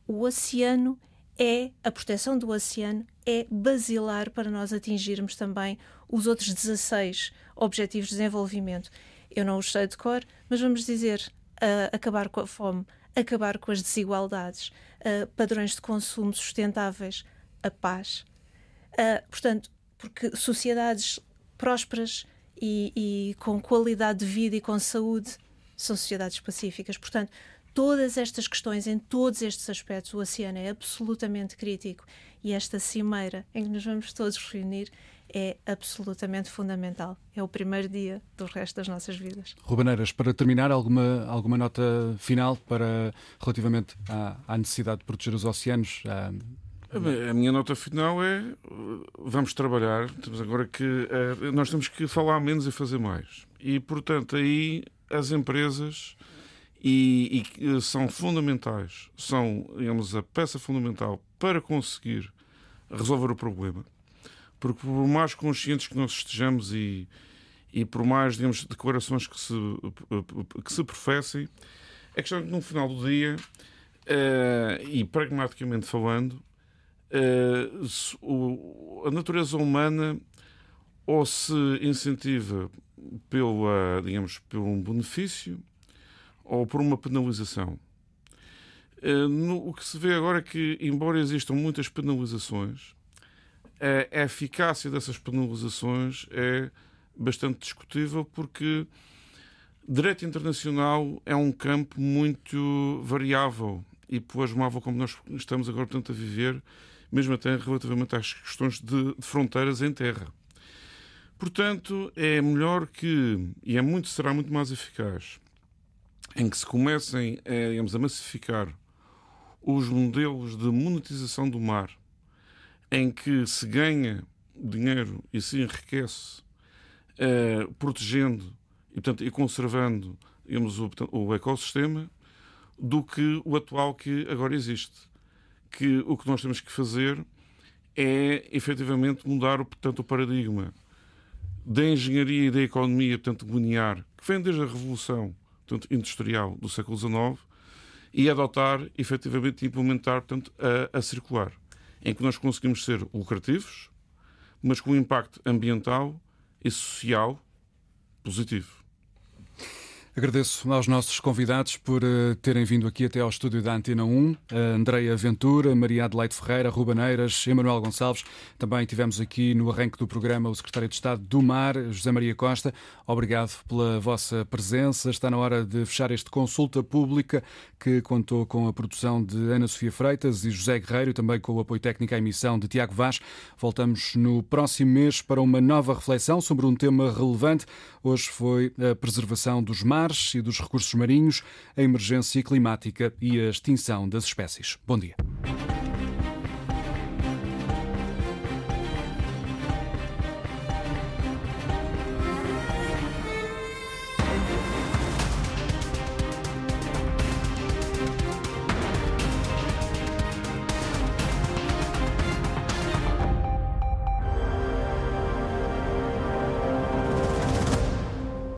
O oceano é, a proteção do oceano é basilar para nós atingirmos também os outros 16 Objetivos de Desenvolvimento. Eu não os sei de cor, mas vamos dizer uh, acabar com a fome, acabar com as desigualdades, uh, padrões de consumo sustentáveis, a paz. Uh, portanto, porque sociedades prósperas e, e, com qualidade de vida e com saúde são sociedades pacíficas. Portanto, todas estas questões, em todos estes aspectos, o oceano é absolutamente crítico e esta cimeira em que nos vamos todos reunir é absolutamente fundamental. É o primeiro dia do resto das nossas vidas. Rubaneiras, para terminar, alguma, alguma nota final para relativamente à, à necessidade de proteger os oceanos? À... A minha nota final é vamos trabalhar. Temos agora que eh, nós temos que falar menos e fazer mais. E portanto aí as empresas e, e são fundamentais, são digamos a peça fundamental para conseguir resolver o problema porque por mais conscientes que nós estejamos e, e por mais, digamos, declarações que se, que se professem, é questão que no final do dia, uh, e pragmaticamente falando, uh, o, a natureza humana ou se incentiva pela, digamos, por um benefício ou por uma penalização. Uh, no, o que se vê agora é que, embora existam muitas penalizações, a eficácia dessas penalizações é bastante discutível porque direito internacional é um campo muito variável e plasmável como nós estamos agora portanto, a viver, mesmo até relativamente às questões de, de fronteiras em terra. Portanto, é melhor que, e é muito, será muito mais eficaz, em que se comecem a, digamos, a massificar os modelos de monetização do mar em que se ganha dinheiro e se enriquece uh, protegendo e, portanto, e conservando digamos, o, o ecossistema do que o atual que agora existe. Que o que nós temos que fazer é efetivamente mudar portanto, o paradigma da engenharia e da economia portanto, linear, que vem desde a Revolução portanto, Industrial do século XIX, e adotar efetivamente e implementar portanto, a, a circular em que nós conseguimos ser lucrativos, mas com um impacto ambiental e social positivo. Agradeço aos nossos convidados por uh, terem vindo aqui até ao estúdio da Antena 1. Uh, Andreia Ventura, Maria Adelaide Ferreira, Rubaneiras, Emanuel Gonçalves. Também tivemos aqui no arranque do programa o Secretário de Estado do Mar, José Maria Costa. Obrigado pela vossa presença. Está na hora de fechar este consulta pública que contou com a produção de Ana Sofia Freitas e José Guerreiro, também com o apoio técnico à emissão de Tiago Vaz. Voltamos no próximo mês para uma nova reflexão sobre um tema relevante. Hoje foi a preservação dos mares mares e dos recursos marinhos, a emergência climática e a extinção das espécies. Bom dia.